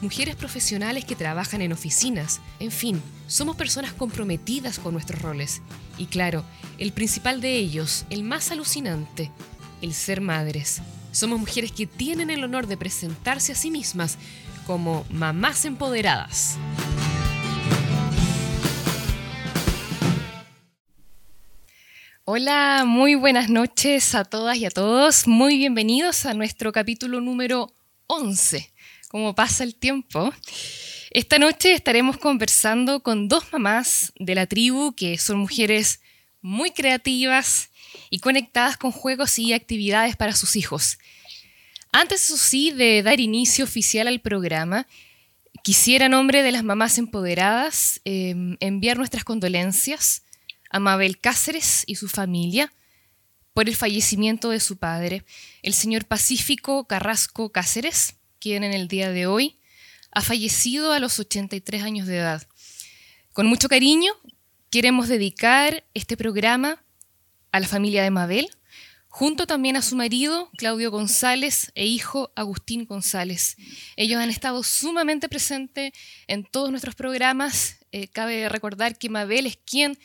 mujeres profesionales que trabajan en oficinas, en fin, somos personas comprometidas con nuestros roles. Y claro, el principal de ellos, el más alucinante, el ser madres. Somos mujeres que tienen el honor de presentarse a sí mismas como mamás empoderadas. Hola, muy buenas noches a todas y a todos. Muy bienvenidos a nuestro capítulo número 11 cómo pasa el tiempo. Esta noche estaremos conversando con dos mamás de la tribu que son mujeres muy creativas y conectadas con juegos y actividades para sus hijos. Antes, eso sí, de dar inicio oficial al programa, quisiera, en nombre de las mamás empoderadas, em, enviar nuestras condolencias a Mabel Cáceres y su familia por el fallecimiento de su padre, el señor Pacífico Carrasco Cáceres, quien en el día de hoy ha fallecido a los 83 años de edad. Con mucho cariño queremos dedicar este programa a la familia de Mabel, junto también a su marido, Claudio González, e hijo, Agustín González. Ellos han estado sumamente presentes en todos nuestros programas. Eh, cabe recordar que Mabel es quien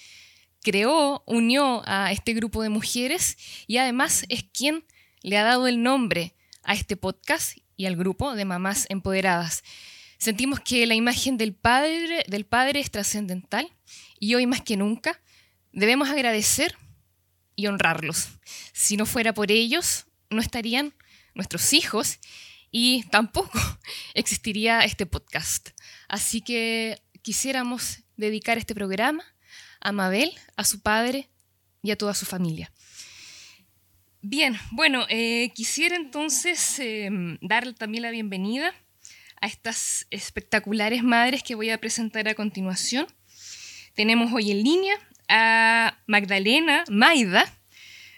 creó, unió a este grupo de mujeres y además es quien le ha dado el nombre a este podcast y al grupo de mamás empoderadas. Sentimos que la imagen del padre, del padre es trascendental y hoy más que nunca debemos agradecer y honrarlos. Si no fuera por ellos, no estarían nuestros hijos y tampoco existiría este podcast. Así que quisiéramos dedicar este programa a Mabel, a su padre y a toda su familia. Bien, bueno, eh, quisiera entonces em, dar también la bienvenida a estas espectaculares madres que voy a presentar a continuación. Tenemos hoy en línea a Magdalena Maida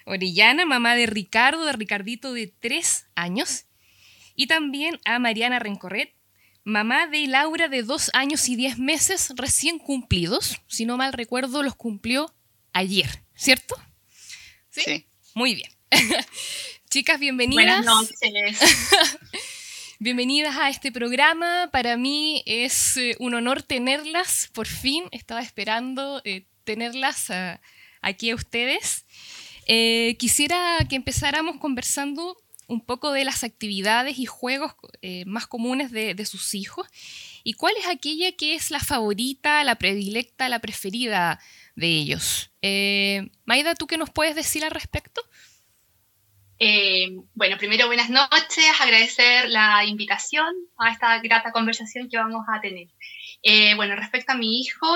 Orellana, mamá de Ricardo, de Ricardito de tres años, y también a Mariana Rencorret, mamá de Laura de dos años y diez meses recién cumplidos. Si no mal recuerdo, los cumplió ayer, ¿cierto? sí. Muy bien. Chicas, bienvenidas. Buenas noches. bienvenidas a este programa. Para mí es eh, un honor tenerlas. Por fin estaba esperando eh, tenerlas aquí a ustedes. Eh, quisiera que empezáramos conversando un poco de las actividades y juegos más comunes de, de, sus hijos y cuál es aquella que es la favorita, la predilecta, la preferida de ellos. Maida, ¿tú qué nos puedes decir al respecto? Eh, bueno, primero buenas noches, agradecer la invitación a esta grata conversación que vamos a tener. Eh, bueno, respecto a mi hijo,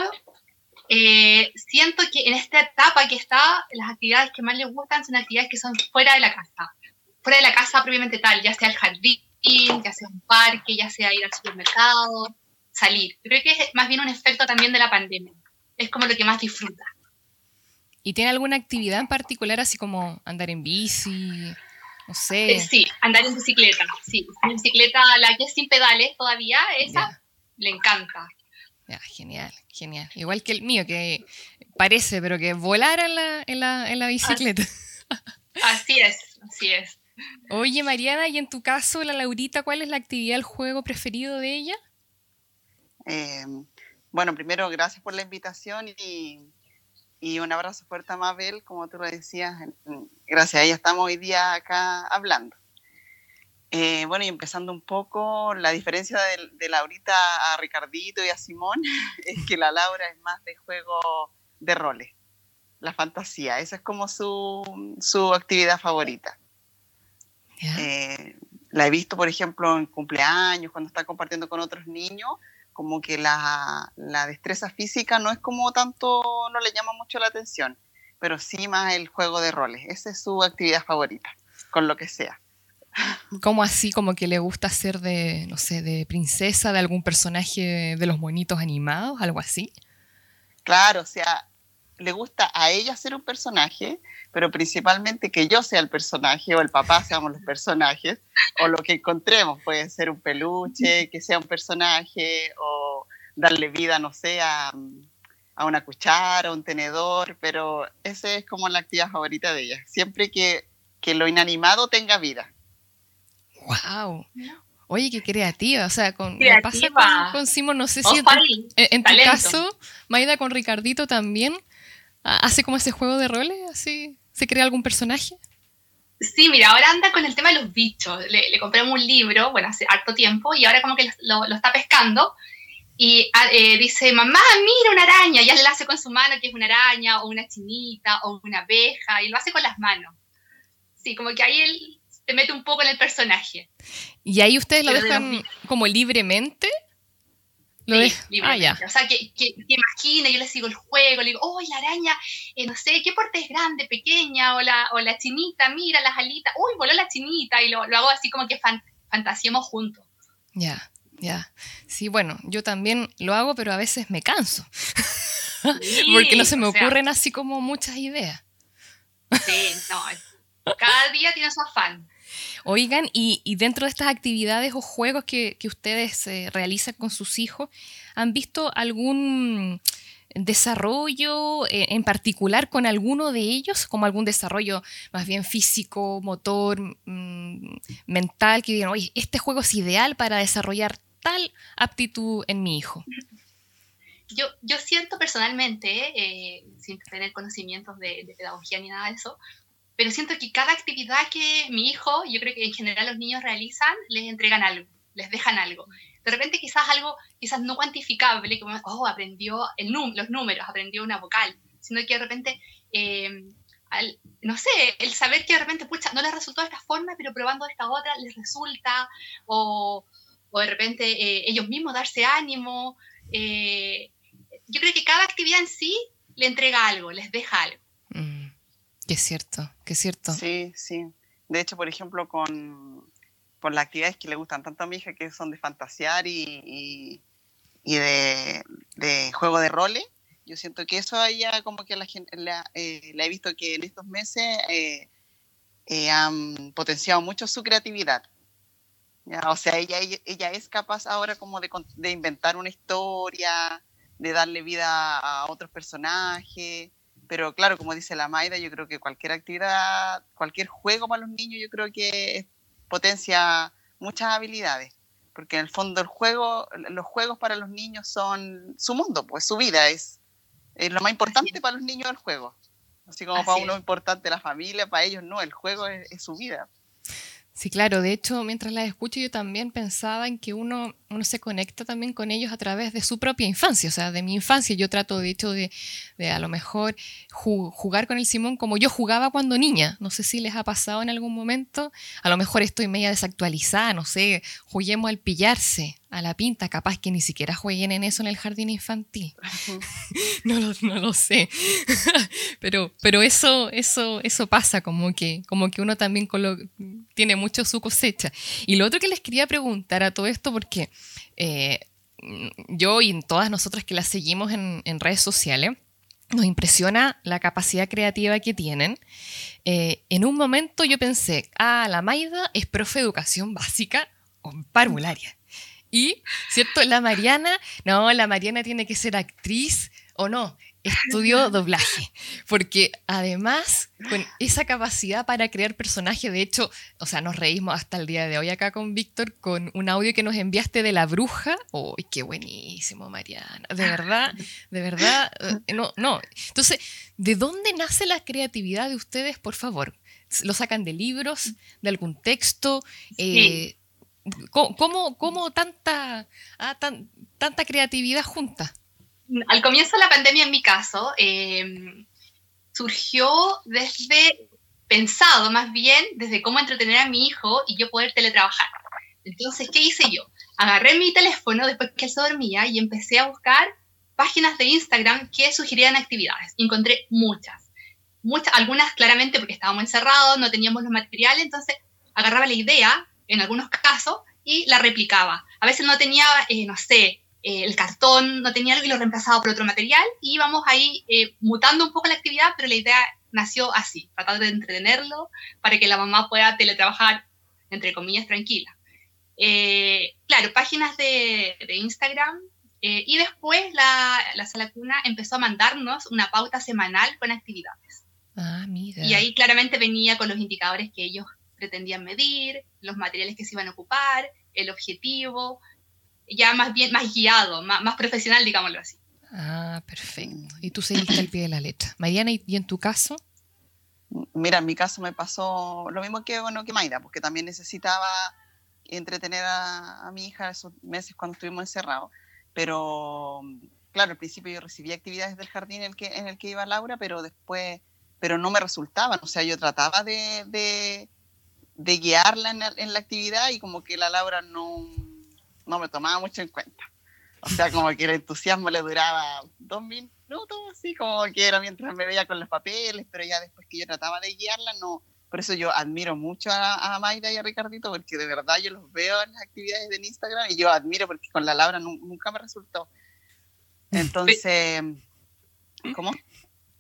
eh, siento que en esta etapa que está, las actividades que más le gustan son actividades que son fuera de la casa, fuera de la casa propiamente tal, ya sea el jardín, ya sea un parque, ya sea ir al supermercado, salir. creo que es más bien un efecto también de la pandemia. Es como lo que más disfruta. ¿Y tiene alguna actividad en particular, así como andar en bici? No sé. Eh, sí, andar en bicicleta, sí. En bicicleta, la que es sin pedales todavía, esa le encanta. Ya, genial, genial. Igual que el mío, que parece, pero que volar en la, en la, en la bicicleta. Así, es, así es. Oye, Mariana, y en tu caso, la Laurita, ¿cuál es la actividad, el juego preferido de ella? Eh, bueno, primero, gracias por la invitación y y un abrazo fuerte a Mabel, como tú lo decías. Gracias a ella estamos hoy día acá hablando. Eh, bueno, y empezando un poco, la diferencia de, de, Laurita a Ricardito y a Simón es que la Laura es más de juego de roles, la fantasía. Esa es como su, su actividad favorita. Eh, la he visto, por ejemplo, en cumpleaños, cuando está compartiendo con otros niños, como que la, destreza física no es como tanto, no le llama mucho la atención, pero sí más el juego de roles. Esa es su actividad favorita, con lo que sea. ¿Cómo así? Como que le gusta ser de, no sé, de princesa, de algún personaje de los monitos animados, algo así. Claro, o sea, le gusta a ella ser un personaje, pero principalmente que yo sea el personaje o el papá seamos los personajes, o lo que encontremos, puede ser un peluche, que sea un personaje, o darle vida, no sé, a, a una cuchara, un tenedor, pero esa es como la actividad favorita de ella, siempre que, que lo inanimado tenga vida. ¡Wow! Oye, qué creativa. O sea, con, pasa con, Simón, no sé si en, tu caso, Maida con Ricardito también hace como ese juego de roles, así, ¿se crea algún personaje? Sí, mira, ahora anda con el tema de los bichos. Le, le compramos un libro, bueno, hace harto tiempo, y ahora como que lo, está pescando. Y ah, eh, dice, mamá, mira una araña. Y ya le hace con su mano que es una araña, o una chinita, o una abeja, y lo hace con las manos. Sí, como que ahí él te mete un poco en el personaje. ¿Y ahí ustedes lo dejan como libremente? ¿Lo sí, libremente. Ah, o sea, que, que, imagine, yo le sigo el juego, le digo, oh, la araña, eh, no sé, ¿qué porte es grande, pequeña? O la, o la chinita, mira las alitas, uy, voló la chinita, y lo, lo hago así como que fan, fantasiemos juntos. Ya, ya. Sí, bueno, yo también lo hago, pero a veces me canso. Porque no se me ocurren así como muchas ideas. Sí, no, cada día tiene su afán. Oigan, y, dentro de estas actividades o juegos que, ustedes eh, realizan con sus hijos, ¿han visto algún desarrollo eh, en particular con alguno de ellos, como algún desarrollo más bien físico, motor, mm, mental, que digan, oye, este juego es ideal para desarrollar tal aptitud en mi hijo? Yo, yo siento personalmente, eh, sin tener conocimientos de, de, pedagogía ni nada de eso, pero siento que cada actividad que mi hijo, yo creo que en general los niños realizan, les entregan algo, les dejan algo. De repente quizás algo, quizás no cuantificable, como, oh, aprendió los números, aprendió una vocal, sino que de repente, eh, no sé, el saber que de repente, pucha, no les resultó de esta forma, pero probando esta otra les resulta, o, de repente eh, ellos mismos darse ánimo. Eh, yo creo que cada actividad en sí le entrega algo, les deja algo. Que es cierto, que es cierto. Sí, sí. De hecho, por ejemplo, con, con las actividades que le gustan tanto a mi hija, que son de fantasear y, y, de, de, juego de roles, yo siento que eso ella como que la, la, eh, la he visto que en estos meses eh, eh, han potenciado mucho su creatividad. O sea, ella, ella, es capaz ahora como de, de, inventar una historia, de darle vida a otros personajes, pero claro, como dice la Maida, yo creo que cualquier actividad, cualquier juego para los niños, yo creo que potencia muchas habilidades. Porque en el fondo el juego, los juegos para los niños son su mundo, pues su vida es, es lo más importante para los niños el juego. Así como para uno es importante la familia, para ellos no, el juego es su vida. Sí, claro. De hecho, mientras las escucho, yo también pensaba en que uno, uno se conecta también con ellos a través de su propia infancia, o sea, de mi infancia. Yo trato, de hecho, de, de a lo mejor jugar con el Simón como yo jugaba cuando niña. No sé si les ha pasado en algún momento. A lo mejor estoy media desactualizada, no sé. Juguemos al pillarse a la pinta, capaz que ni siquiera jueguen en eso en el jardín infantil. no, lo, no, lo, sé. pero pero eso, eso, eso pasa, como que, como que uno también tiene mucho su cosecha. Y lo otro que les quería preguntar a todo esto, porque eh, yo y todas nosotras que las seguimos en, en, redes sociales, nos impresiona la capacidad creativa que tienen. Eh, en un momento yo pensé, ah, la Maida es profe de educación básica o parvularia. Y, ¿cierto? La Mariana, no, la Mariana tiene que ser actriz o no, estudió doblaje, porque además con esa capacidad para crear personajes, de hecho, o sea, nos reímos hasta el día de hoy acá con Víctor con un audio que nos enviaste de la bruja. ¡Uy, qué buenísimo, Mariana! De verdad, de verdad, eh, no, no. Entonces, ¿de dónde nace la creatividad de ustedes, por favor? ¿Lo sacan de libros, de algún texto? Eh, ¿Cómo, cómo, tanta, ah, tanta creatividad junta? Al comienzo de la pandemia, en mi caso, em, surgió desde, pensado más bien, desde cómo entretener a mi hijo y yo poder teletrabajar. Entonces, ¿qué hice yo? Agarré mi teléfono después que él se dormía y empecé a buscar páginas de Instagram que sugirieran actividades. Encontré muchas. Muchas, algunas claramente porque estábamos encerrados, no teníamos los materiales, entonces agarraba la idea en algunos casos y la replicaba. A veces no tenía, eh, no sé, eh, el cartón no tenía algo y lo reemplazaba por otro material y íbamos ahí eh, mutando un poco la actividad, pero la idea nació así, tratar de entretenerlo para que la mamá pueda teletrabajar, entre comillas, tranquila. Eh, claro, páginas de, de Instagram y después la, la, sala cuna empezó a mandarnos una pauta semanal con actividades. Ah, mira. Y ahí claramente venía con los indicadores que ellos pretendían medir, los materiales que se iban a ocupar, el objetivo, ya más bien, más guiado, más, profesional, digámoslo así. Ah, perfecto. Y tú seguiste al pie de la letra. Mariana, ¿y en tu caso? Mira, en mi caso me pasó lo mismo que, bueno, que Mayra, porque también necesitaba entretener a, mi hija esos meses cuando estuvimos encerrados. Pero, claro, al principio yo recibía actividades del jardín en el que, en el que iba Laura, pero después, pero no me resultaban. O sea, yo trataba de, de, guiarla en en la actividad y como que la Laura no, no me tomaba mucho en cuenta. O sea, como que el entusiasmo le duraba dos minutos, así como que era mientras me veía con los papeles, pero ya después que yo trataba de guiarla, no. Por eso yo admiro mucho a, a Mayra y a Ricardito, porque de verdad yo los veo en las actividades de Instagram y yo admiro porque con la Laura nunca me resultó. Entonces, ¿cómo?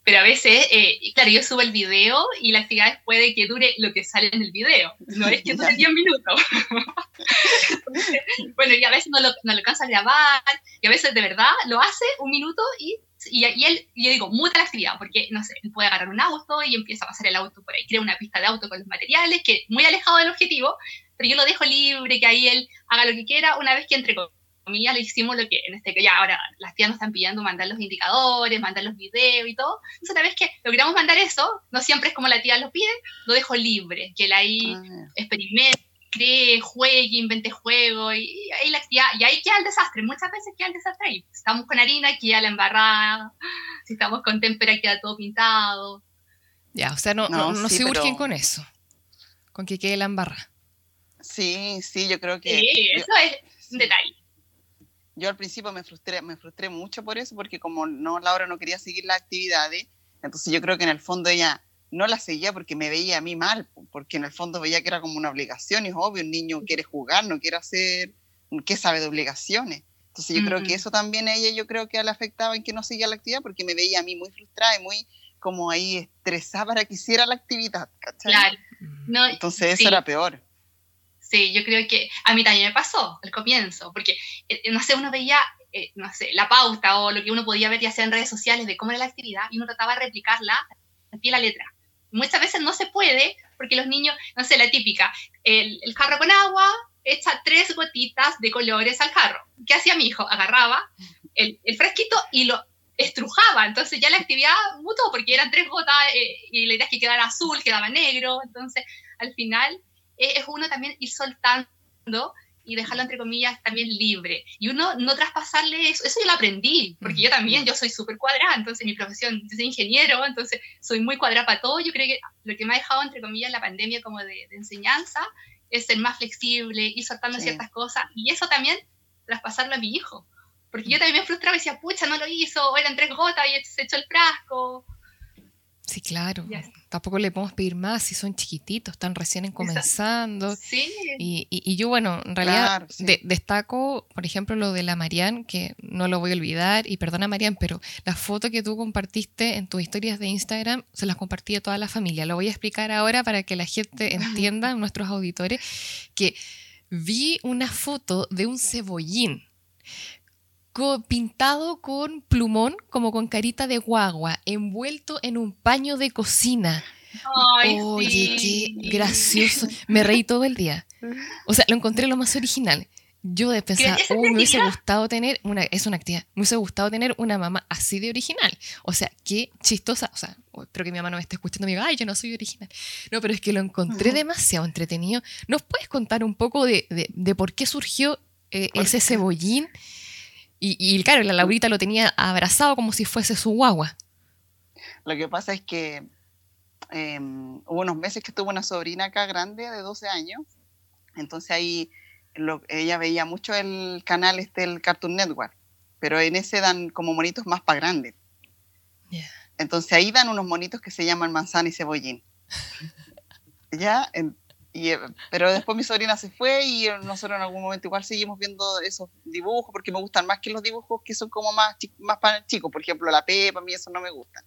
Pero a veces, eh, claro, yo subo el video y la actividad puede que dure lo que sale en el video, no es que dure 10 minutos. bueno, y a veces no lo, no lo alcanza a grabar, y a veces de verdad lo hace un minuto y, y, y él, yo digo, muta la actividad, porque, no sé, él puede agarrar un auto y empieza a pasar el auto por ahí, crea una pista de auto con los materiales, que muy alejado del objetivo, pero yo lo dejo libre, que ahí él haga lo que quiera, una vez que entre comillas, le hicimos lo que en este que ya ahora las tías nos están pidiendo mandar los indicadores, mandar los videos y todo. Entonces, una vez que logramos mandar eso, no siempre es como la tía lo pide, lo dejo libre, que él ahí ah, experimente, cree, juegue, invente juego y, ahí la y ahí queda el desastre. Muchas veces queda el desastre ahí. Si estamos con harina, queda la embarrada. Si estamos con témpera, queda todo pintado. Ya, o sea, no, no, se urgen con eso, con que quede la embarrada. Sí, sí, yo creo que... Sí, eso es un detalle yo al principio me frustré, me frustré mucho por eso, porque como no, Laura no quería seguir las actividades, entonces yo creo que en el fondo ella no la seguía porque me veía a mí mal, porque en el fondo veía que era como una obligación, y es obvio, un niño quiere jugar, no quiere hacer, ¿qué sabe de obligaciones? Entonces yo creo que eso también a ella yo creo que le afectaba en que no seguía la actividad, porque me veía a mí muy frustrada y muy como ahí estresada para que hiciera la actividad, ¿cachai? Claro. No, Entonces eso era peor. Sí, yo creo que a mí también me pasó al comienzo, porque, eh, eh, no sé, uno veía, eh, no sé, la pauta o lo que uno podía ver ya sea en redes sociales de cómo era la actividad y uno trataba de replicarla al pie la letra. Muchas veces no se puede porque los niños, no sé, la típica, el, el jarro con agua echa tres gotitas de colores al jarro. ¿Qué hacía mi hijo? Agarraba el, el fresquito y lo estrujaba, entonces ya la actividad mutó porque eran tres gotas y la idea es que quedara azul, quedaba negro, entonces al final es uno también ir soltando y dejarlo entre comillas también libre. Y uno no traspasarle eso, eso yo lo aprendí, porque yo también, yo soy súper cuadrada, entonces mi profesión, yo soy ingeniero, entonces soy muy cuadrada para todo. Yo creo que lo que me ha dejado entre comillas la pandemia como de, enseñanza es ser más flexible, ir soltando ciertas cosas y eso también traspasarlo a mi hijo. Porque yo también me frustraba y decía, pucha, no lo hizo, eran tres gotas y se echó el frasco. Sí, claro. Tampoco le podemos pedir más si son chiquititos, están recién comenzando. Sí. Y, y, yo, bueno, en realidad destaco, por ejemplo, lo de la Marian, que no lo voy a olvidar, y perdona Marian, pero la foto que tú compartiste en tus historias de Instagram, se las compartí a toda la familia. Lo voy a explicar ahora para que la gente entienda, nuestros auditores, que vi una foto de un cebollín pintado con plumón, como con carita de guagua, envuelto en un paño de cocina. Oye, qué gracioso. Me reí todo el día. O sea, lo encontré lo más original. Yo de pensar, oh, me hubiese gustado tener una, es una actividad, me hubiese gustado tener una mamá así de original. O sea, qué chistosa. O sea, espero que mi mamá no me esté escuchando y me diga, ay, yo no soy original. No, pero es que lo encontré demasiado entretenido. ¿Nos puedes contar un poco de, de, por qué surgió eh, ese cebollín? Y, claro, la Laurita lo tenía abrazado como si fuese su guagua. Lo que pasa es que em, hubo unos meses que tuvo una sobrina acá grande de 12 años, entonces ahí ella veía mucho el canal este, el Cartoon Network, pero en ese dan como monitos más para grandes. Entonces ahí dan unos monitos que se llaman manzana y cebollín. ya, Y, eh, pero después mi sobrina se fue y nosotros en algún momento igual seguimos viendo esos dibujos porque me gustan más que los dibujos que son como más, más para chicos. Por ejemplo, la Pepa, a mí eso no me gustan.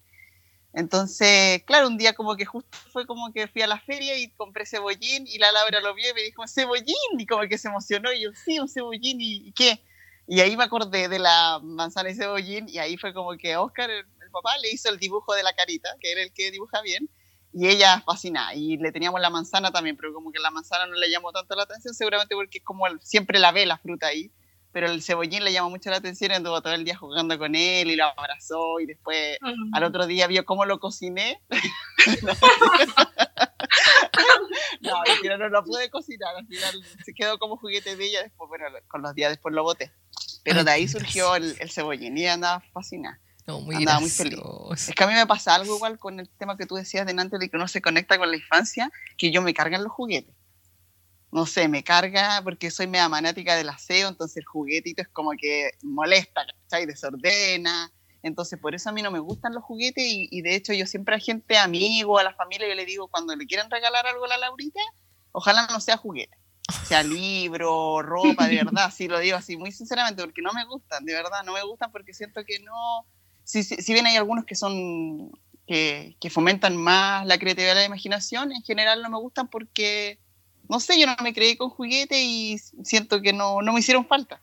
Entonces, claro, un día como que justo fue como que fui a la feria y compré cebollín y la Laura lo vio y me dijo, cebollín, y como que se emocionó y yo, sí, un cebollín, ¿y, qué? Y ahí me acordé de la manzana y cebollín y ahí fue como que Oscar, el, el papá, le hizo el dibujo de la carita, que era el que dibuja bien, y ella fascinada. Y le teníamos la manzana también, pero como que la manzana no le llamó tanto la atención, seguramente porque es como siempre la ve la fruta ahí. Pero el cebollín le llamó mucho la atención y anduvo todo el día jugando con él y lo abrazó y después al otro día vio cómo lo cociné. no, al final no lo pude cocinar, al final se quedó como juguete de ella, después, bueno, con los días después lo boté. Pero de ahí surgió el, el cebollín y andaba fascinada. No, muy Andaba muy feliz. Es que a mí me pasa algo igual con el tema que tú decías de antes de que uno se conecta con la infancia, que yo me cargan los juguetes. No sé, me carga porque soy media manática del aseo, entonces el juguetito es como que molesta, ¿cachai? Desordena. Entonces, por eso a mí no me gustan los juguetes y, y de hecho yo siempre a gente, amigo, a la familia, yo le digo, cuando le quieran regalar algo a la Laurita, ojalá no sea juguete, sea libro, ropa, de verdad, sí lo digo así muy sinceramente, porque no me gustan, de verdad, no me gustan porque siento que no, si, si, bien hay algunos que son que, que, fomentan más la creatividad y la imaginación, en general no me gustan porque, no sé, yo no me creí con juguete y siento que no, no me hicieron falta.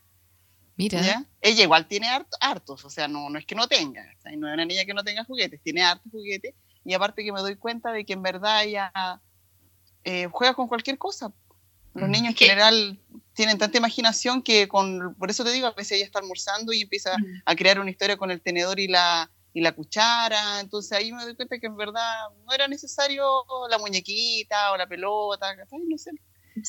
Mira. ¿Ya? Ella igual tiene hartos, o sea, no, no es que no tenga, o sea, no es una niña que no tenga juguetes, tiene hartos juguetes y aparte que me doy cuenta de que en verdad ella eh, juega con cualquier cosa. Los mm. niños en general tienen tanta imaginación que con, por eso te digo, a veces ella está almorzando y empieza mm. a crear una historia con el tenedor y la, y la cuchara, entonces ahí me doy cuenta que en verdad no era necesario la muñequita o la pelota, no sé.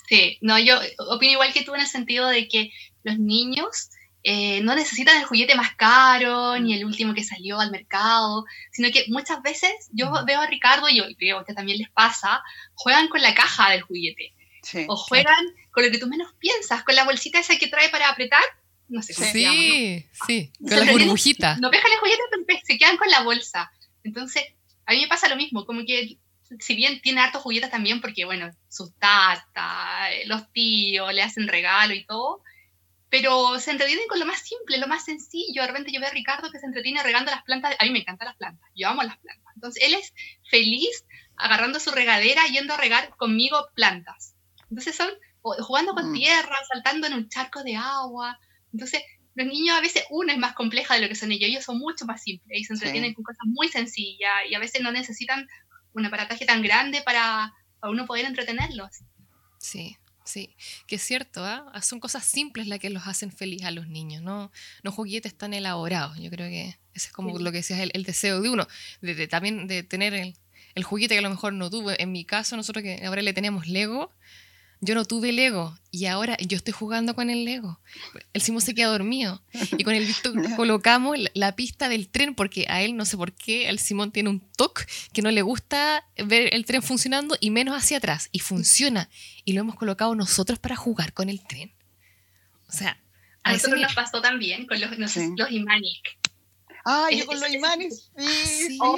Sí, no, yo opino igual que tú en el sentido de que los niños eh, no necesitan el juguete más caro ni el último que salió al mercado, sino que muchas veces yo veo a Ricardo y yo creo que también les pasa, juegan con la caja del juguete. Sí, o juegan con lo que tú menos piensas, con la bolsita esa que trae para apretar. No sé cómo sí, se llama, ¿no? sí, con la burbujita. No el juguete, pero se quedan con la bolsa. Entonces, a mí me pasa lo mismo, como que si bien tiene hartos juguetes también, porque bueno, sus tatas, los tíos le hacen regalo y todo, pero se entretienen con lo más simple, lo más sencillo. De repente yo veo a Ricardo que se entretiene regando las plantas. A mí me encantan las plantas, yo amo las plantas. Entonces él es feliz agarrando su regadera yendo a regar conmigo plantas. Entonces son jugando con mm. tierra, saltando en un charco de agua. Entonces, los niños a veces uno es más compleja de lo que son ellos, ellos son mucho más simples y se entretienen con cosas muy sencillas y a veces no necesitan un aparataje tan grande para, para uno poder entretenerlos. Sí, Sí, que es cierto, ¿ah? son cosas simples las que los hacen feliz a los niños, no, no juguetes tan elaborados. Yo creo que ese es como lo que decías, el, el, deseo de uno, de, también de tener el, el, juguete que a lo mejor no tuvo. En mi caso, nosotros que ahora le tenemos Lego, yo no tuve Lego y ahora yo estoy jugando con el Lego. El Simón se queda dormido y con el Víctor colocamos la pista del tren porque a él no sé por qué, el Simón tiene un toque que no le gusta ver el tren funcionando y menos hacia atrás y funciona y lo hemos colocado nosotros para jugar con el tren. O sea, a, nosotros nos pasó también con los, los, los Imanic. Ah, yo con los Imanic, sí, sí, oh,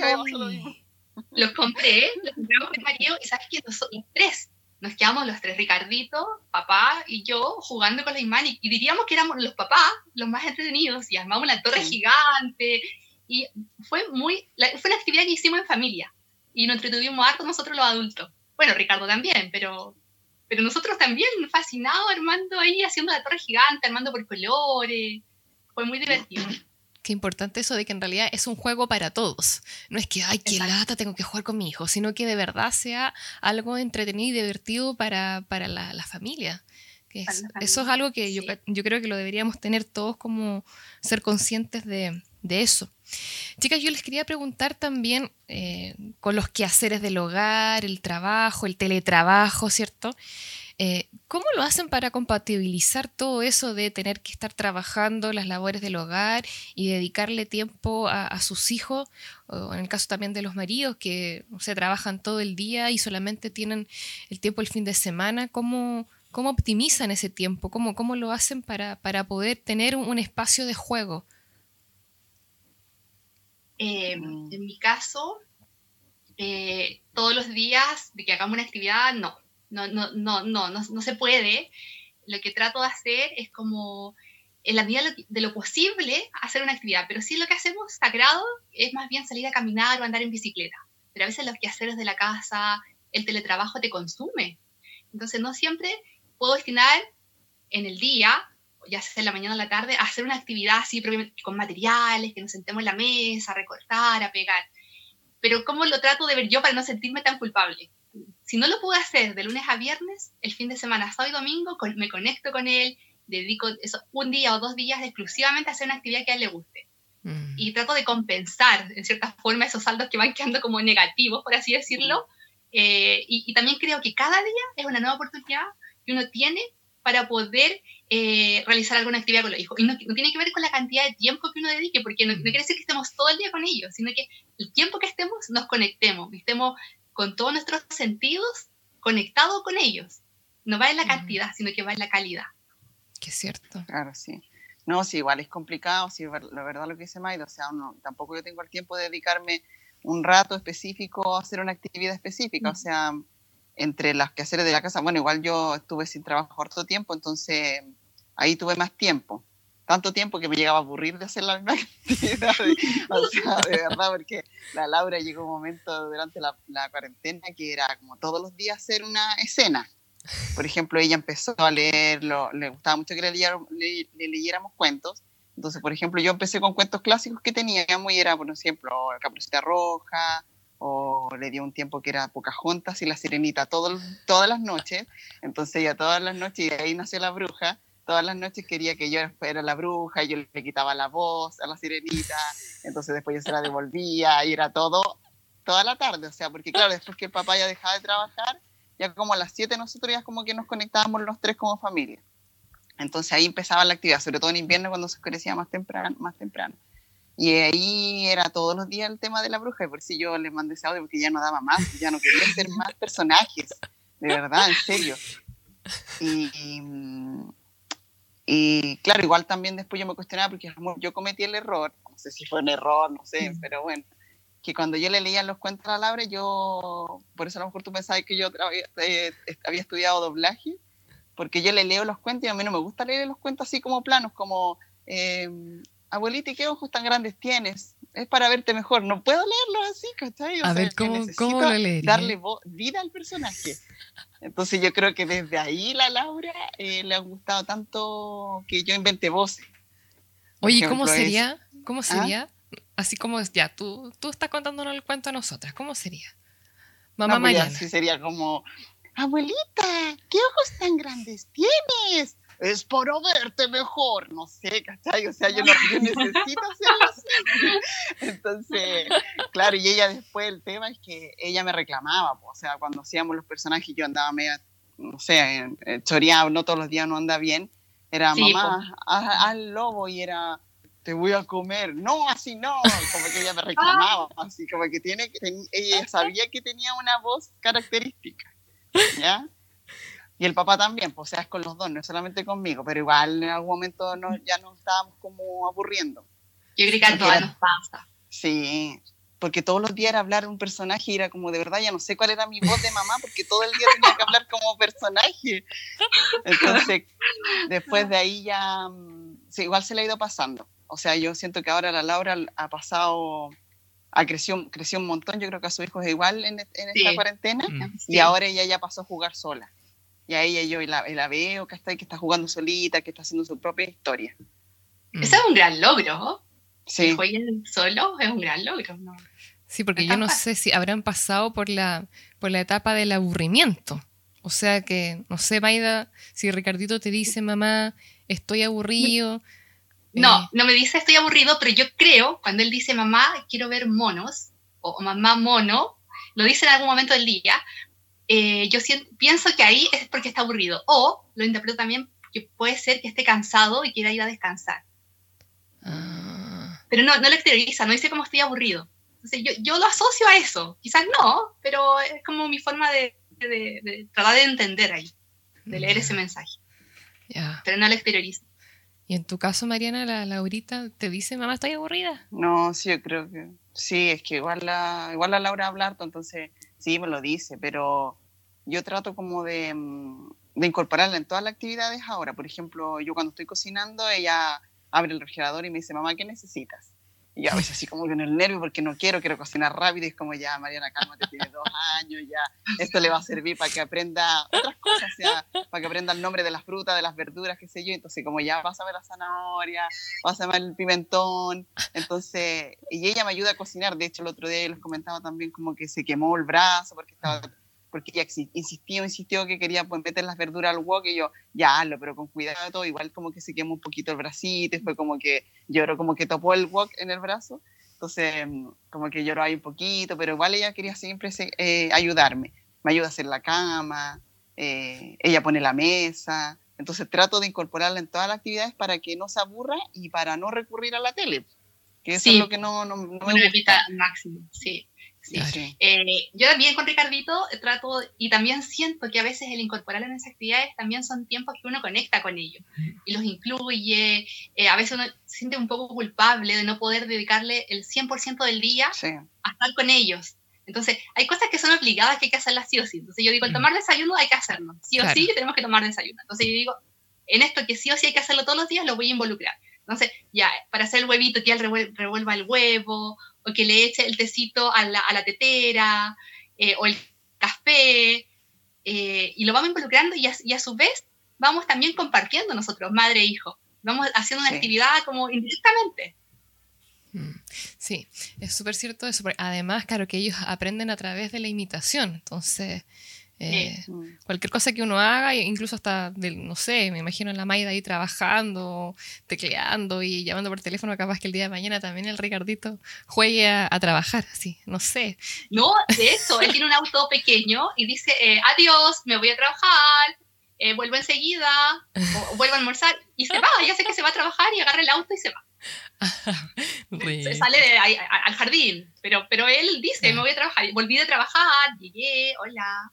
los compré, los compramos con Mario y sabes que nosotros tres nos quedamos los tres, Ricardito, papá y yo, jugando con la imán y, diríamos que éramos los papás los más entretenidos y armamos una torre gigante y fue muy, fue una actividad que hicimos en familia y nos entretuvimos harto nosotros los adultos. Bueno, Ricardo también, pero, pero nosotros también fascinados armando ahí, haciendo la torre gigante, armando por colores, fue muy divertido. Qué importante eso de que en realidad es un juego para todos. No es que, ay, qué lata, tengo que jugar con mi hijo, sino que de verdad sea algo entretenido y divertido para, para la, la, familia. Que es, eso es algo que sí. yo, yo, creo que lo deberíamos tener todos como ser conscientes de, de eso. Chicas, yo les quería preguntar también eh, con los quehaceres del hogar, el trabajo, el teletrabajo, ¿cierto? Eh, ¿Cómo lo hacen para compatibilizar todo eso de tener que estar trabajando las labores del hogar y dedicarle tiempo a, sus hijos? O en el caso también de los maridos que se trabajan todo el día y solamente tienen el tiempo el fin de semana. ¿Cómo, cómo optimizan ese tiempo? ¿Cómo, cómo lo hacen para, para poder tener un, espacio de juego? Eh, en mi caso, eh, todos los días de que hagamos una actividad, no no, no, no, no, no, se puede. Lo que trato de hacer es como, en la medida de lo posible, hacer una actividad. Pero sí lo que hacemos sagrado es más bien salir a caminar o andar en bicicleta. Pero a veces los quehaceres de la casa, el teletrabajo te consume. Entonces no siempre puedo destinar en el día, ya sea en la mañana o la tarde, a hacer una actividad así con materiales, que nos sentemos en la mesa, a recortar, a pegar. Pero ¿cómo lo trato de ver yo para no sentirme tan culpable? Si no lo puedo hacer de lunes a viernes, el fin de semana, sábado y domingo, me conecto con él, dedico eso, un día o dos días exclusivamente a hacer una actividad que a él le guste. Mm. Y trato de compensar, en cierta forma, esos saldos que van quedando como negativos, por así decirlo, eh, y, también creo que cada día es una nueva oportunidad que uno tiene para poder eh, realizar alguna actividad con los hijos. Y no, tiene que ver con la cantidad de tiempo que uno dedique, porque no, quiere decir que estemos todo el día con ellos, sino que el tiempo que estemos nos conectemos, estemos con todos nuestros sentidos conectados con ellos. No va en la cantidad, sino que va en la calidad. Que es cierto. Claro, sí. No, sí, igual es complicado, sí, la verdad lo que dice Maida, o sea, no, tampoco yo tengo el tiempo de dedicarme un rato específico a hacer una actividad específica, o sea, entre las quehaceres de la casa, bueno, igual yo estuve sin trabajo harto tiempo, entonces ahí tuve más tiempo, tanto tiempo que me llegaba a aburrir de hacer la misma actividad, o sea, de verdad, porque la Laura llegó un momento durante la, cuarentena que era como todos los días hacer una escena. Por ejemplo, ella empezó a leer, le gustaba mucho que le, le leyéramos cuentos, entonces, por ejemplo, yo empecé con cuentos clásicos que teníamos y era, por ejemplo, Capricita Roja, o le dio un tiempo que era Pocahontas y La Sirenita todo, todas las noches. Entonces ya todas las noches, y de ahí nació la bruja, todas las noches quería que yo fuera la bruja, y yo le quitaba la voz a la sirenita, entonces después yo se la devolvía y era todo, toda la tarde, o sea, porque claro, después que el papá ya dejaba de trabajar, ya como a las 7 nosotros ya como que nos conectábamos los tres como familia. Entonces ahí empezaba la actividad, sobre todo en invierno cuando se oscurecía más temprano. Más temprano. Y ahí era todos los días el tema de la bruja, y por si yo le mandé ese audio porque ya no daba más, ya no quería hacer más personajes, de verdad, en serio. Y, y, claro, igual también después yo me cuestionaba porque yo cometí el error, no sé si fue un error, no sé, pero bueno, que cuando yo le leía los cuentos a Laura, yo, por eso a lo mejor tú pensabas que yo eh, había estudiado doblaje, porque yo le leo los cuentos y a mí no me gusta leer los cuentos así como planos, como, eh, abuelita, ¿y qué ojos tan grandes tienes? Es para verte mejor, no puedo leerlo así, ¿cachai? a ver, ¿cómo, ¿cómo lo? Darle vida al personaje. Entonces yo creo que desde ahí la Laura eh, le ha gustado tanto que yo invente voces. Oye, ¿cómo sería? ¿Cómo ¿Ah? sería? Así como ya, tú, tú estás contándonos el cuento a nosotras, ¿cómo sería? Mamá no, pues Sí, sería como, abuelita, ¿qué ojos tan grandes tienes? Es para verte mejor, no sé, ¿cachai? O sea, yo, no, necesito hacerlo así. Entonces, claro, y ella después el tema es que ella me reclamaba, o sea, cuando hacíamos los personajes yo andaba medio, no sé, choreado, no todos los días no anda bien, era mamá, al lobo y era te voy a comer. No, así no. Como que ella me reclamaba, así como que tiene, ella sabía que tenía una voz característica. ¿ya? Y el papá también, pues, o sea, es con los dos, no solamente conmigo, pero igual en algún momento no, ya nos estábamos como aburriendo. Yo creo que a todos nos pasa. Sí, porque todos los días era hablar un personaje y era como de verdad, ya no sé cuál era mi voz de mamá, porque todo el día tenía que hablar como personaje. Entonces, después de ahí ya, mm, sí, igual se le ha ido pasando. O sea, yo siento que ahora la Laura ha pasado ha creció, creció un montón, yo creo que a su hijo es igual en, esta cuarentena, mm. y ahora ella ya pasó a jugar sola. Y a ella yo la, la veo que está, que está jugando solita, que está haciendo su propia historia. Mm. Eso es un gran logro. Sí. Que jueguen solo es un gran logro. ¿no? Sí, porque yo no sé si habrán pasado por la, por la etapa del aburrimiento. O sea que, no sé, Maida, si Ricardito te dice, mamá, estoy aburrido, no, no me dice estoy aburrido, pero yo creo, cuando él dice mamá, quiero ver monos, o mamá mono, lo dice en algún momento del día, eh, yo pienso que ahí es porque está aburrido. O lo interpreto también que puede ser que esté cansado y quiera ir a descansar. Ah. Pero no, no lo exterioriza, no dice como estoy aburrido. Entonces yo, yo, lo asocio a eso. Quizás no, pero es como mi forma de, de, tratar de entender ahí, de leer ese mensaje. Pero no lo exterioriza. ¿Y en tu caso, Mariana, la Laurita te dice, mamá, estoy aburrida? No, sí, yo creo que sí, es que igual la, igual la Laura habla harto, entonces sí me lo dice, pero yo trato como de, de incorporarla en todas las actividades ahora. Por ejemplo, yo cuando estoy cocinando, ella abre el refrigerador y me dice, mamá, ¿qué necesitas? Y a veces así como que en el nervio porque no quiero, quiero cocinar rápido y es como ya, Mariana, cálmate, tiene dos años, ya, esto le va a servir para que aprenda otras cosas, ya, para que aprenda el nombre de las frutas, de las verduras, qué sé yo, entonces como ya vas a ver la zanahoria, vas a ver el pimentón, entonces, y ella me ayuda a cocinar, de hecho el otro día les comentaba también como que se quemó el brazo porque estaba porque ella insistió, insistió que quería pues, meter las verduras al wok y yo, ya hazlo, pero con cuidado, igual como que se quemó un poquito el bracito, y fue como que lloró, como que topó el wok en el brazo, entonces mm, como que lloró ahí un poquito, pero igual ella quería siempre eh, ayudarme, me ayuda a hacer la cama, eh, ella pone la mesa, entonces trato de incorporarla en todas las actividades para que no se aburra y para no recurrir a la tele, que eso es lo que no, no, no me gusta. máximo, sí. Eh, yo también con Ricardito trato y también siento que a veces el incorporarlo en esas actividades también son tiempos que uno conecta con ellos y los incluye. Eh, a veces uno se siente un poco culpable de no poder dedicarle el 100% del día a estar con ellos. Entonces, hay cosas que son obligadas que hay que hacerlas sí o sí. Entonces, yo digo, el mm. tomar desayuno hay que hacerlo. Sí o sí tenemos que tomar desayuno. Entonces, yo digo, en esto que sí o sí hay que hacerlo todos los días, lo voy a involucrar. Entonces, ya, para hacer el huevito, que él revuelva el huevo, o que le eche el tecito a la, a la tetera, eh, o el café, eh, y lo vamos involucrando y a, su vez vamos también compartiendo nosotros, madre e hijo. Vamos haciendo una actividad como indirectamente. Mm, sí, es súper cierto eso. Además, claro que ellos aprenden a través de la imitación. Entonces, eh, cualquier cosa que uno haga, incluso hasta, no sé, me imagino la Maida ahí trabajando, tecleando y llamando por teléfono, capaz que el día de mañana también el Ricardito juegue a, trabajar, así, no sé. No, de eso, él tiene un auto pequeño y dice, eh, adiós, me voy a trabajar, eh, vuelvo enseguida, o vuelvo a almorzar, y se va, ya sé que se va a trabajar y agarra el auto y se va. se sale al jardín, pero, pero él dice, me voy a trabajar, volví de trabajar, llegué, hola.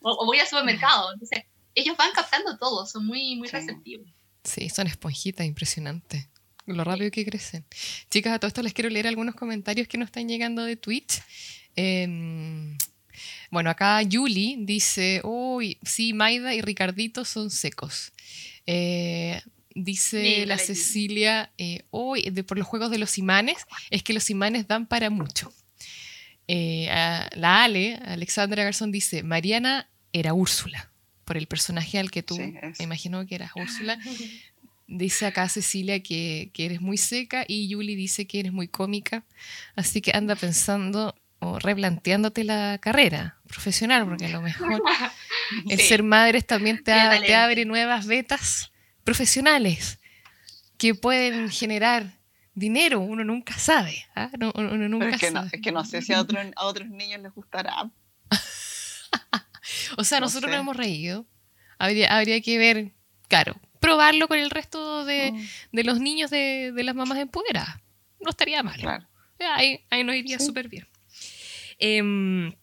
O, voy al supermercado. Entonces, ellos van captando todo, son muy, muy receptivos. Sí, son esponjitas, impresionante. Lo rápido que crecen. Chicas, a todo esto les quiero leer algunos comentarios que nos están llegando de Twitch. Em, bueno, acá Yuli dice, uy, sí, Maida y Ricardito son secos. Eh, dice la Cecilia, hoy eh, por los juegos de los imanes, es que los imanes dan para mucho. Eh, la Ale, Alexandra Garzón, dice, Mariana era Úrsula, por el personaje al que tú me imagino que eras Úrsula. Dice acá Cecilia que, eres muy seca y Yuli dice que eres muy cómica, así que anda pensando o replanteándote la carrera profesional, porque a lo mejor el ser madre también te, te abre nuevas vetas profesionales que pueden generar dinero, uno nunca sabe. ¿ah? uno nunca es, que sabe. No, es que no sé si a, a otros niños les gustará. o sea, nosotros nos hemos reído. Habría, habría que ver, claro, probarlo con el resto de, de los niños de, de, las mamás empoderadas. No estaría mal. Claro. Ahí, ahí nos iría súper bien. Em,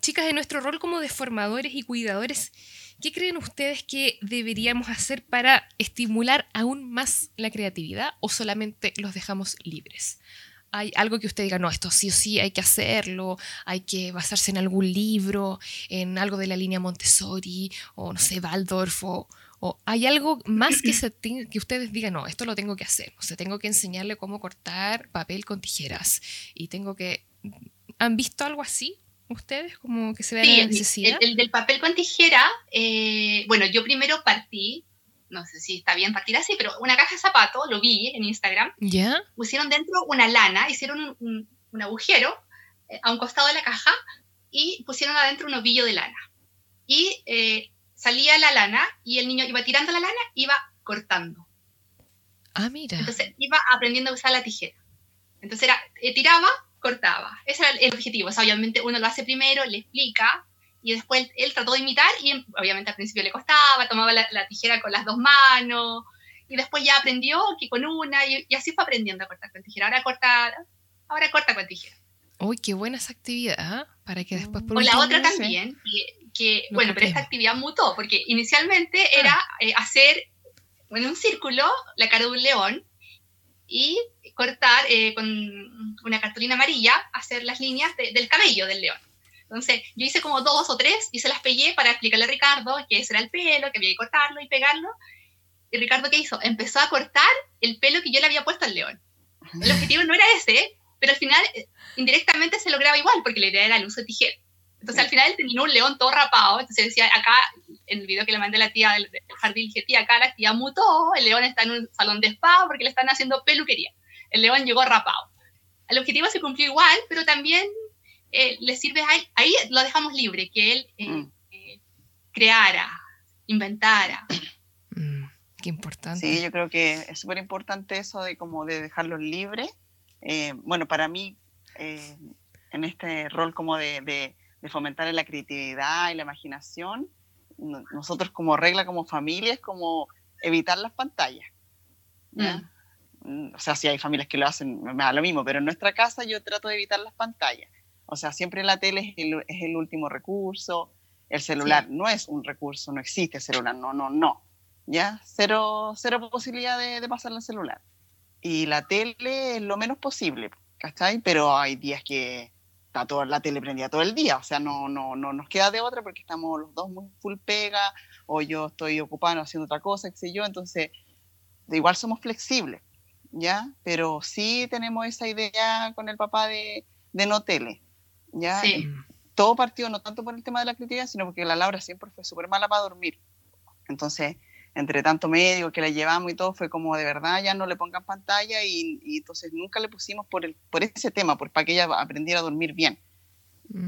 chicas, en nuestro rol como deformadores y cuidadores, ¿Qué creen ustedes que deberíamos hacer para estimular aún más la creatividad o solamente los dejamos libres? ¿Hay algo que usted diga, no, esto sí o sí hay que hacerlo, hay que basarse en algún libro, en algo de la línea Montessori o no sé, Waldorf o, hay algo más que, que ustedes digan, no, esto lo tengo que hacer, o sea, tengo que enseñarle cómo cortar papel con tijeras y tengo que... ¿Han visto algo así? Ustedes? Como que se ve la necesidad. El, del papel con tijera, eh, bueno, yo primero partí, no sé si está bien partir así, pero una caja de zapatos, lo vi en Instagram. ¿Ya? Pusieron dentro una lana, hicieron un, agujero eh, a un costado de la caja y pusieron adentro un ovillo de lana. Y eh, salía la lana y el niño iba tirando la lana, iba cortando. Ah, mira. Entonces iba aprendiendo a usar la tijera. Entonces era, tiraba, cortaba. Ese era el objetivo. O sea, obviamente uno lo hace primero, le explica, y después él trató de imitar, y obviamente al principio le costaba, tomaba la, tijera con las dos manos, y después ya aprendió que con una, y, así fue aprendiendo a cortar con tijera. Ahora corta, ahora corta con tijera. Uy, qué buena esa actividad, ¿ah? para que después por O la otra también, que, bueno, pero esta actividad mutó, porque inicialmente ah. era eh, hacer en un círculo la cara de un león, y cortar eh, con una cartulina amarilla, hacer las líneas del cabello del león. Entonces, yo hice como dos o tres y se las pegué para explicarle a Ricardo que ese era el pelo, que había que cortarlo y pegarlo. ¿Y Ricardo qué hizo? Empezó a cortar el pelo que yo le había puesto al león. El objetivo no era ese, pero al final eh, indirectamente se lograba igual, porque la idea era el uso de tijera. Entonces al final él terminó un león todo rapado. Entonces decía, acá, en el video que le mandé a la tía del, jardín, dije, tía, acá la tía mutó, el león está en un salón de spa porque le están haciendo peluquería. El león llegó rapado. El objetivo se cumplió igual, pero también eh, le sirve a él, ahí lo dejamos libre, que él eh, mm. eh, creara, inventara. Mm, qué importante. Sí, yo creo que es súper importante eso de como de dejarlos libres. bueno, para mí, en este rol como de de fomentar la creatividad y la imaginación, nosotros como regla, como familia, es como evitar las pantallas. Mm. Mm, o sea, si hay familias que lo hacen, me da lo mismo, pero en nuestra casa yo trato de evitar las pantallas. O sea, siempre la tele es el, último recurso, el celular no es un recurso, no existe el celular, no, no, no. ¿Ya? Cero, cero posibilidad de, de pasar el celular. Y la tele es lo menos posible, ¿cachai? Pero hay días que, está toda la tele prendida todo el día, o sea, no, no, no nos queda de otra porque estamos los dos muy full pega, o yo estoy ocupado haciendo otra cosa, qué sé yo, entonces, de igual somos flexibles, ¿ya? Pero sí tenemos esa idea con el papá de, de no tele, ¿ya? Sí. Todo partió no tanto por el tema de la creatividad, sino porque la Laura siempre fue súper mala para dormir. Entonces, entre tanto médico que la llevamos y todo, fue como de verdad ya no le pongan pantalla y, entonces nunca le pusimos por, el, por ese tema, por, para que ella aprendiera a dormir bien.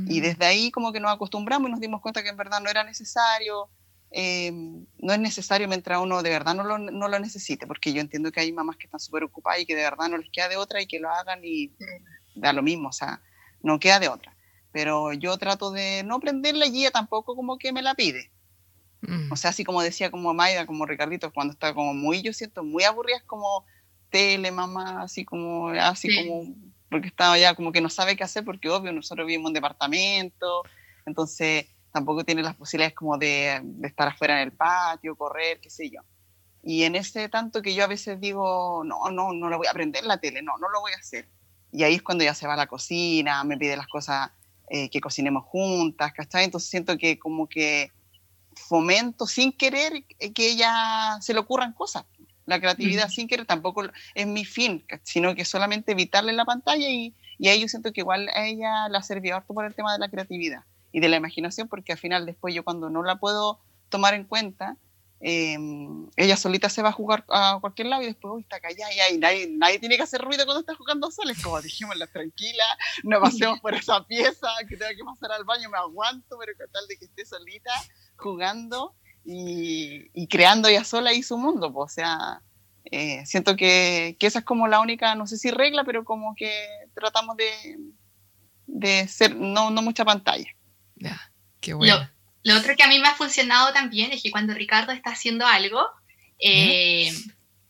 Y desde ahí como que nos acostumbramos y nos dimos cuenta que en verdad no era necesario, eh, no es necesario mientras uno de verdad no lo, no lo necesite, porque yo entiendo que hay mamás que están súper ocupadas y que de verdad no les queda de otra y que lo hagan y da lo mismo, o sea, no queda de otra. Pero yo trato de no prenderla y ella tampoco como que me la pide. Mm. O sea, así como decía como Maida, como Ricardito, cuando está como muy, yo siento muy aburrida, es como tele, mamá, así como, así como, porque estaba ya como que no sabe qué hacer, porque obvio, nosotros vivimos en departamento, entonces tampoco tiene las posibilidades como de, de, estar afuera en el patio, correr, qué sé yo. Y en ese tanto que yo a veces digo, no, no, no lo voy a aprender la tele, no, no lo voy a hacer. Y ahí es cuando ya se va a la cocina, me pide las cosas eh, que cocinemos juntas, ¿cachai? Entonces siento que como que fomento sin querer que ella se le ocurran cosas. La creatividad sin querer tampoco es mi fin, sino que solamente evitarle la pantalla y, y ahí yo siento que igual a ella la sirvió harto por el tema de la creatividad y de la imaginación, porque al final después yo cuando no la puedo tomar en cuenta, em, ella solita se va a jugar a cualquier lado y después está callada y nadie, nadie tiene que hacer ruido cuando está jugando sola. Es como dijimosla tranquila, no pasemos por esa pieza, que tenga que pasar al baño, me aguanto, pero con tal de que esté solita, jugando y, creando ella sola y su mundo. Pues, o sea, eh, siento que, esa es como la única, no sé si regla, pero como que tratamos de, de ser, no, no mucha pantalla. Ya, qué bueno. Lo, otro que a mí me ha funcionado también es que cuando Ricardo está haciendo algo, eh,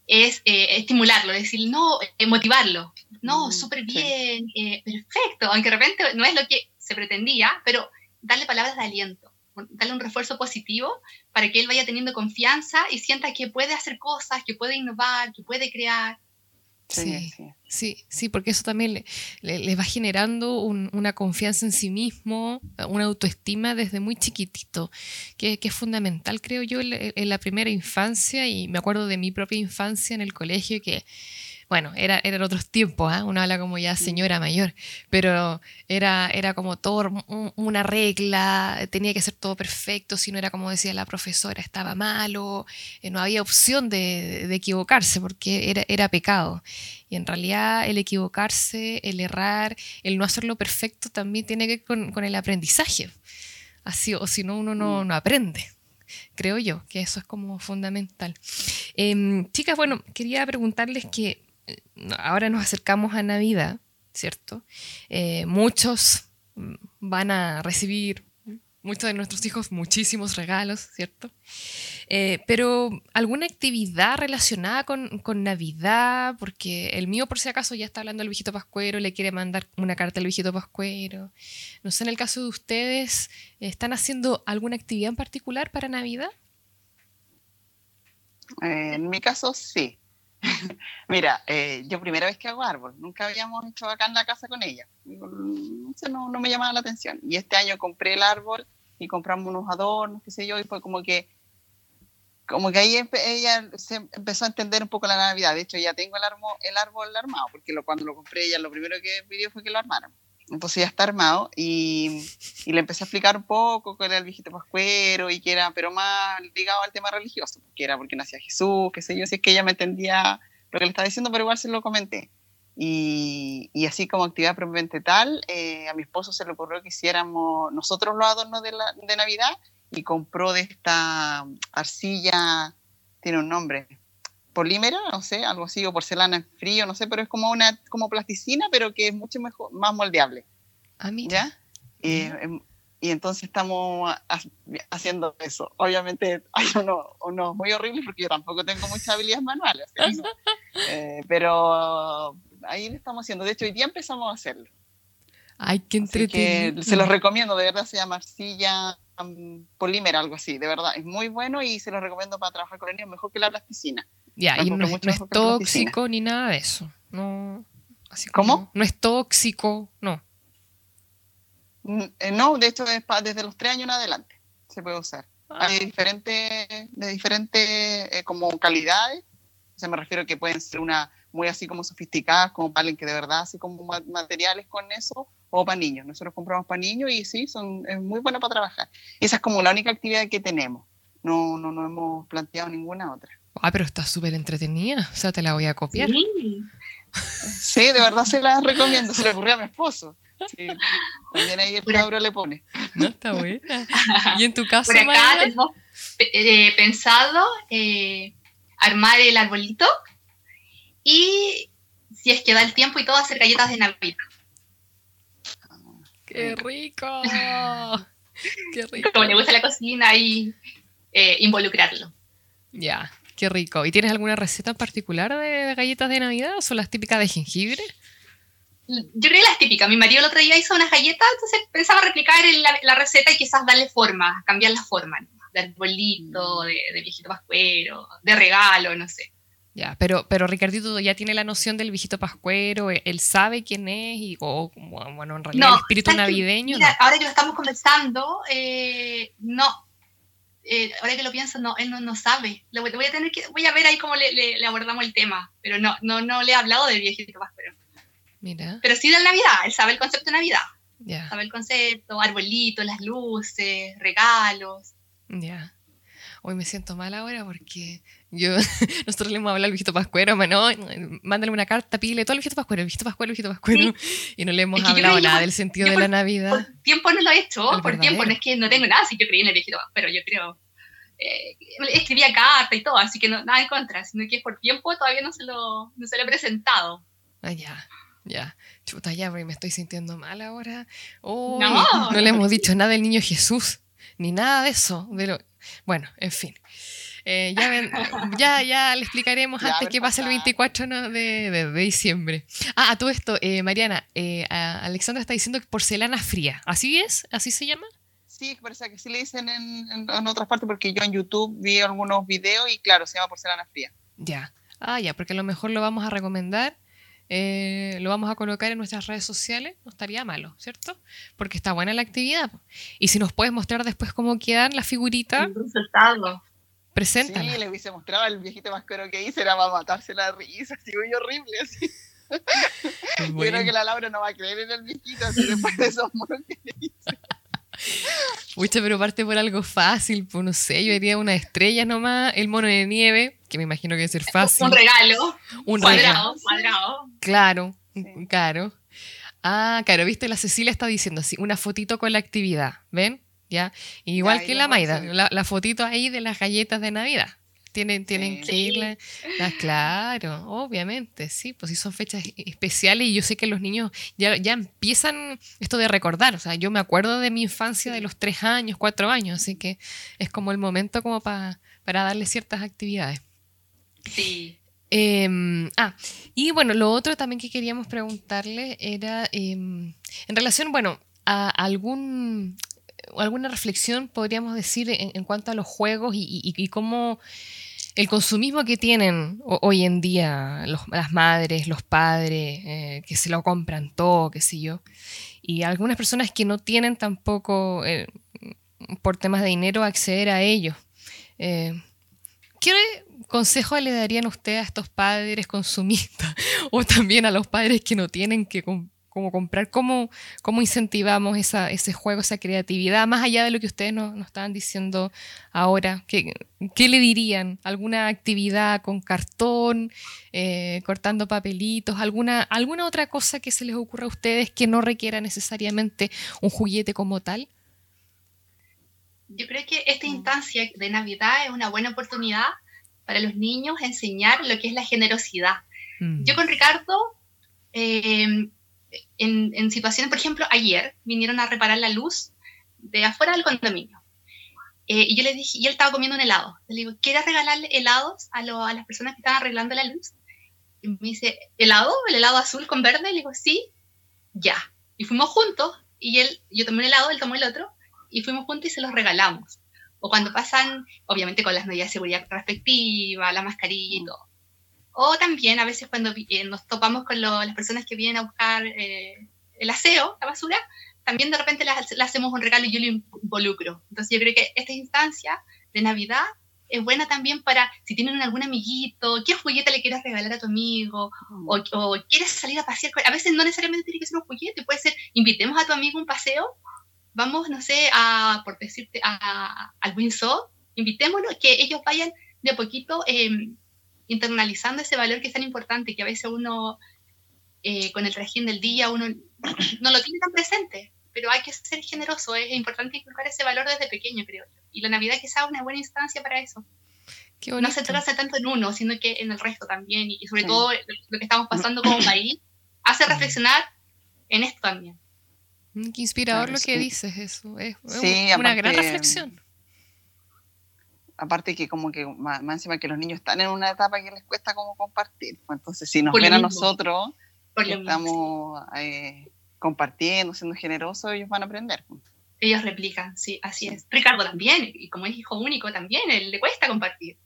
es eh, estimularlo, decir, no, motivarlo. No, mm, súper bien, perfecto, aunque de repente no es lo que se pretendía, pero darle palabras de aliento darle un refuerzo positivo para que él vaya teniendo confianza y sienta que puede hacer cosas, que puede innovar, que puede crear. Sí, sí, sí, porque eso también le, va generando una confianza en sí mismo, una autoestima desde muy chiquitito, que, es fundamental, creo yo, en, la primera infancia, y me acuerdo de mi propia infancia en el colegio, que bueno, era, eran otros tiempos, ¿eh? uno habla como ya señora mayor, pero era, era como todo una regla, tenía que ser todo perfecto, si no era como decía la profesora, estaba malo, eh, no había opción de, equivocarse porque era, era pecado. Y en realidad el equivocarse, el errar, el no hacerlo perfecto también tiene que ver con, el aprendizaje. Así, o si no, uno no, mm. no aprende creo yo, que eso es como fundamental. Em, chicas, bueno, quería preguntarles que ahora nos acercamos a Navidad, ¿cierto? Eh, muchos van a recibir, muchos de nuestros hijos, muchísimos regalos, ¿cierto? Eh, pero alguna actividad relacionada con, Navidad, porque el mío por si acaso ya está hablando del viejito pascuero, le quiere mandar una carta al viejito pascuero. No sé, en el caso de ustedes, ¿están haciendo alguna actividad en particular para Navidad? Eh, en mi caso, sí. Mira, eh, yo primera vez que hago árbol, nunca habíamos hecho acá en la casa con ella. No, no me llamaba la atención. Y este año compré el árbol y compramos unos adornos, qué sé yo, y fue como que como que ahí ella se empezó a entender un poco la Navidad. De hecho, ya tengo el, árbol, el árbol armado, porque cuando lo compré ella lo primero que pidió fue que lo armaran. Entonces ya está armado y, y, le empecé a explicar un poco que era el viejito pascuero y que era, pero más ligado al tema religioso, que era porque nacía Jesús, qué sé yo, si es que ella me entendía lo que le estaba diciendo, pero igual se lo comenté. Y, y así como actividad propiamente tal, eh, a mi esposo se le ocurrió que hiciéramos nosotros los adornos de, la, de Navidad y compró de esta arcilla, tiene un nombre, polímera, no sé, algo así, o porcelana en frío, no sé, pero es como una como plasticina, pero que es mucho mejor, más moldeable. Ah, ¿Ya? Em, y entonces estamos haciendo eso. Obviamente hay unos uno muy horribles porque yo tampoco tengo muchas habilidades manuales, eh, pero ahí lo estamos haciendo. De hecho, hoy día empezamos a hacerlo. Ay, qué entretenido. se los recomiendo, de verdad se llama arcilla polímera, algo así, de verdad. Es muy bueno y se lo recomiendo para trabajar con niños, mejor que la plasticina. Ya, y no, es tóxico ni nada de eso. No, así ¿Cómo? No es tóxico, no. Mm, eh, no, de hecho, es desde los tres años en adelante se puede usar. Ah. Hay diferentes, de diferentes eh, como calidades. O sea, me refiero a que pueden ser una muy así como sofisticadas, como para que de verdad así como materiales con eso, o para niños. Nosotros compramos para niños y sí, son, es muy buena para trabajar. esa es como la única actividad que tenemos. No, no, no hemos planteado ninguna otra. Ah, pero está súper entretenida. O sea, te la voy a copiar. Sí. de verdad se la recomiendo. Se le ocurrió a mi esposo. Sí, también ahí el cabro le pone. No, está buena. ¿Y en tu caso, Por acá tenemos eh, pensado eh, armar el arbolito y si es que da el tiempo y todo, hacer galletas de Navidad. ¡Qué rico! ¡Qué rico! Como le gusta la cocina y eh, involucrarlo. Ya, qué rico. ¿Y tienes alguna receta en particular de galletas de Navidad o son las típicas de jengibre? Yo creo que las típicas. Mi marido el otro día hizo unas galletas, entonces pensaba replicar la, receta y quizás darle forma, cambiar la forma, de arbolito, de, de viejito pascuero, de regalo, no sé. Ya, pero, pero Ricardito ya tiene la noción del viejito pascuero, e, él sabe quién es y, o, bueno, en realidad el espíritu navideño. Mira, ahora que lo estamos conversando, eh, no, eh, ahora que lo pienso, no, él no, no sabe. voy, a tener que, voy a ver ahí cómo le, le, abordamos el tema, pero no, no, no le he hablado del viejito pascuero. Mira. Pero sí de la Navidad, él sabe el concepto de Navidad. Ya. Sabe el concepto, arbolitos, las luces, regalos. Ya. Hoy me siento mal ahora porque yo, nosotros le hemos hablado al viejito pascuero, mándale una carta, pídele todo el viejito pascuero, el viejito pascuero, el viejito pascuero, y no le hemos hablado nada del sentido de la Navidad. Por tiempo no lo he hecho, por tiempo, no es que no tengo nada, si yo creí en el viejito pascuero, yo creo, eh, escribía carta y todo, así que no, nada en contra, sino que por tiempo todavía no se lo, no se lo he presentado. Ah, ya. Ya, chuta, ya, me estoy sintiendo mal ahora. no. no le hemos dicho nada del niño Jesús, ni nada de eso. Pero, bueno, en fin. Eh, ya, ya, le explicaremos antes que pase el 24 de, diciembre. Ah, a todo esto, eh, Mariana, eh, Alexandra está diciendo porcelana fría. ¿Así es? ¿Así se llama? Sí, parece que sí le dicen en, otras partes porque yo en YouTube vi algunos videos y claro, se llama porcelana fría. Ya. Ah, ya, porque a lo mejor lo vamos a recomendar. Lo vamos a colocar en nuestras redes sociales, no estaría malo, ¿cierto? Porque está buena la actividad. Y si nos puedes mostrar después cómo quedan las figuritas. Preséntala. Sí, le hubiese mostrado el viejito mascaro que hice, era para matarse la risa, así muy horrible, así. Yo creo que la Laura no va a creer en el viejito, así después de esos monos que le hice. Pucha, pero parte por algo fácil, pues no sé, yo diría una estrella nomás, el mono de nieve, que me imagino que debe ser fácil. Un regalo. Un cuadrado, Cuadrado. Claro, claro. Ah, claro, viste, la Cecilia está diciendo así, una fotito con la actividad, ¿ven? ¿ya? Igual que la Maida, la, fotito ahí de las galletas de Navidad. Tienen, tienen que irle. claro, obviamente, sí, pues sí son fechas especiales y yo sé que los niños ya, ya empiezan esto de recordar. O sea, yo me acuerdo de mi infancia de los tres años, cuatro años, así que es como el momento como para darle ciertas actividades. Sí. Em, ah, y bueno, lo otro también que queríamos preguntarle era em, en relación, bueno, a algún alguna reflexión podríamos decir en, cuanto a los juegos y, cómo el consumismo que tienen hoy en día las madres, los padres, eh, que se lo compran todo, qué sé yo, y algunas personas que no tienen tampoco, eh, por temas de dinero, acceder a ellos. Eh, ¿Qué consejo le darían ustedes a estos padres consumistas o también a los padres que no tienen que como comprar, cómo, cómo incentivamos esa, ese juego, esa creatividad, más allá de lo que ustedes nos, estaban diciendo ahora. ¿Qué, ¿Qué, le dirían? ¿Alguna actividad con cartón, eh, cortando papelitos, alguna, alguna otra cosa que se les ocurra a ustedes que no requiera necesariamente un juguete como tal? Yo creo que esta instancia de Navidad es una buena oportunidad para los niños enseñar lo que es la generosidad. Mm. Yo con Ricardo eh, en, situaciones, por ejemplo, ayer vinieron a reparar la luz de afuera del condominio. Eh, y yo le dije, y él estaba comiendo un helado. Le digo, ¿quieres regalarle helados a, a las personas que estaban arreglando la luz? Y me dice, ¿helado? ¿El helado azul con verde? Le digo, sí, ya. Y fuimos juntos, y él, yo tomé un helado, él tomó el otro, y fuimos juntos y se los regalamos. O cuando pasan, obviamente con las medidas de seguridad respectivas, la mascarilla y todo. O también a veces cuando eh, nos topamos con las personas que vienen a buscar eh, el aseo, la basura, también de repente le, hacemos un regalo y yo lo involucro. Entonces yo creo que esta instancia de Navidad es buena también para si tienen algún amiguito, qué juguete le quieres regalar a tu amigo, mm. o, quieres salir a pasear. A veces no necesariamente tiene que ser un juguete, puede ser invitemos a tu amigo a un paseo, vamos, no sé, a, por decirte, a, al Windsor, invitémoslo, que ellos vayan de a poquito eh, internalizando ese valor que es tan importante, que a veces uno, eh, con el régimen del día, uno no lo tiene tan presente, pero hay que ser generoso, es importante inculcar ese valor desde pequeño, creo yo. Y la Navidad quizá es una buena instancia para eso. no se trata tanto en uno, sino que en el resto también, y sobre todo lo que estamos pasando como país, hace reflexionar en esto también. Mm, qué inspirador lo que dices, eso. Es, una gran reflexión aparte que como que más, encima que los niños están en una etapa que les cuesta como compartir. Pues entonces, si nos ven a nosotros que estamos eh, compartiendo, siendo generosos, ellos van a aprender. Pues. Ellos replican, sí, así es. Ricardo también, y como es hijo único también, él le cuesta compartir.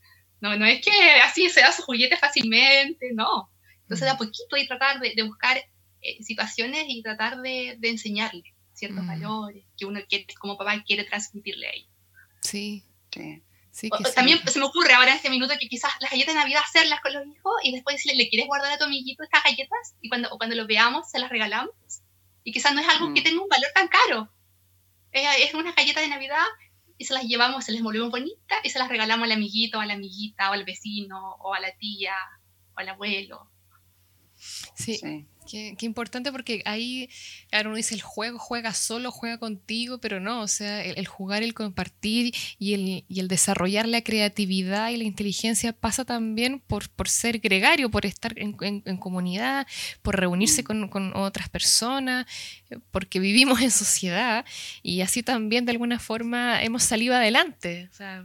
No, no es que así se da su juguete fácilmente, no. Entonces, da poquito y tratar de, buscar eh, situaciones y tratar de, de enseñarle ciertos valores que uno quiere, como papá quiere transmitirle a ellos. Sí. Sí también se me ocurre ahora en este minuto que quizás las galletas de Navidad hacerlas con los hijos y después decirle, ¿le quieres guardar a tu amiguito estas galletas? Y cuando, cuando lo veamos, se las regalamos. Y quizás no es algo que mm. tenga un valor tan caro. Es, una galleta de Navidad y se las llevamos, se les molvemos bonitas y se las regalamos al amiguito, a la amiguita, o al vecino, o a la tía, o al abuelo. Sí. Qué, importante porque ahí, claro, uno dice el juego juega solo, juega contigo, pero no, o sea, el, jugar, el compartir y el, y el, desarrollar la creatividad y la inteligencia pasa también por, por ser gregario, por estar en, comunidad, por reunirse mm. con, otras personas, porque vivimos en sociedad y así también de alguna forma hemos salido adelante. O sea,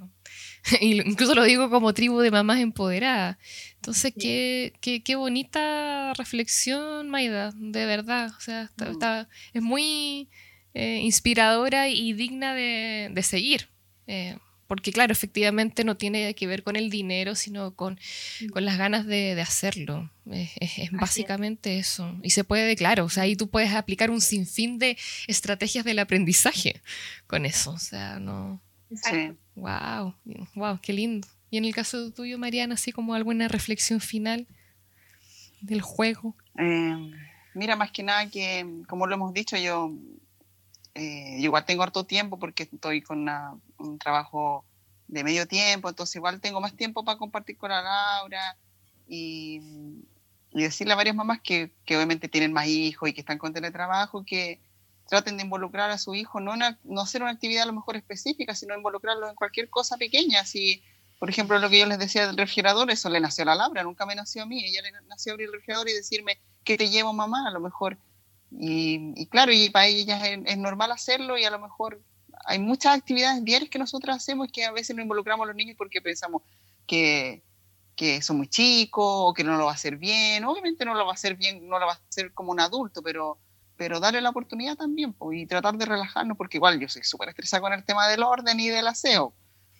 incluso lo digo como tribu de mamás empoderadas. Entonces, qué, qué, qué, bonita reflexión, Maida, de verdad. O sea, está, mm. es muy eh, inspiradora y digna de, de seguir. Eh, porque, claro, efectivamente no tiene que ver con el dinero, sino con, mm. con las ganas de, de hacerlo. Es, básicamente eso. Y se puede, claro, o sea, ahí tú puedes aplicar un sinfín de estrategias del aprendizaje con eso. O sea, no. Sí. Wow, wow, qué lindo. Y en el caso tuyo, Mariana, así como alguna reflexión final del juego. Eh, mira, más que nada que, como lo hemos dicho, yo, eh, igual tengo harto tiempo porque estoy con un trabajo de medio tiempo, entonces igual tengo más tiempo para compartir con la Laura y, decirle a varias mamás que, que, obviamente tienen más hijos y que están con teletrabajo, que traten de involucrar a su hijo, no, no hacer una actividad a lo mejor específica, sino involucrarlo en cualquier cosa pequeña, si por ejemplo, lo que yo les decía del refrigerador, eso le nació a la Laura, nunca me nació a mí. Ella le nació abrir el refrigerador y decirme, ¿qué te llevo mamá? A lo mejor. Y, claro, y para ella es, normal hacerlo y a lo mejor hay muchas actividades diarias que nosotros hacemos que a veces no involucramos a los niños porque pensamos que, que son muy chicos o que no lo va a hacer bien. Obviamente no lo va a hacer bien, no lo va a hacer como un adulto, pero, pero darle la oportunidad también y tratar de relajarnos porque igual yo soy súper estresada con el tema del orden y del aseo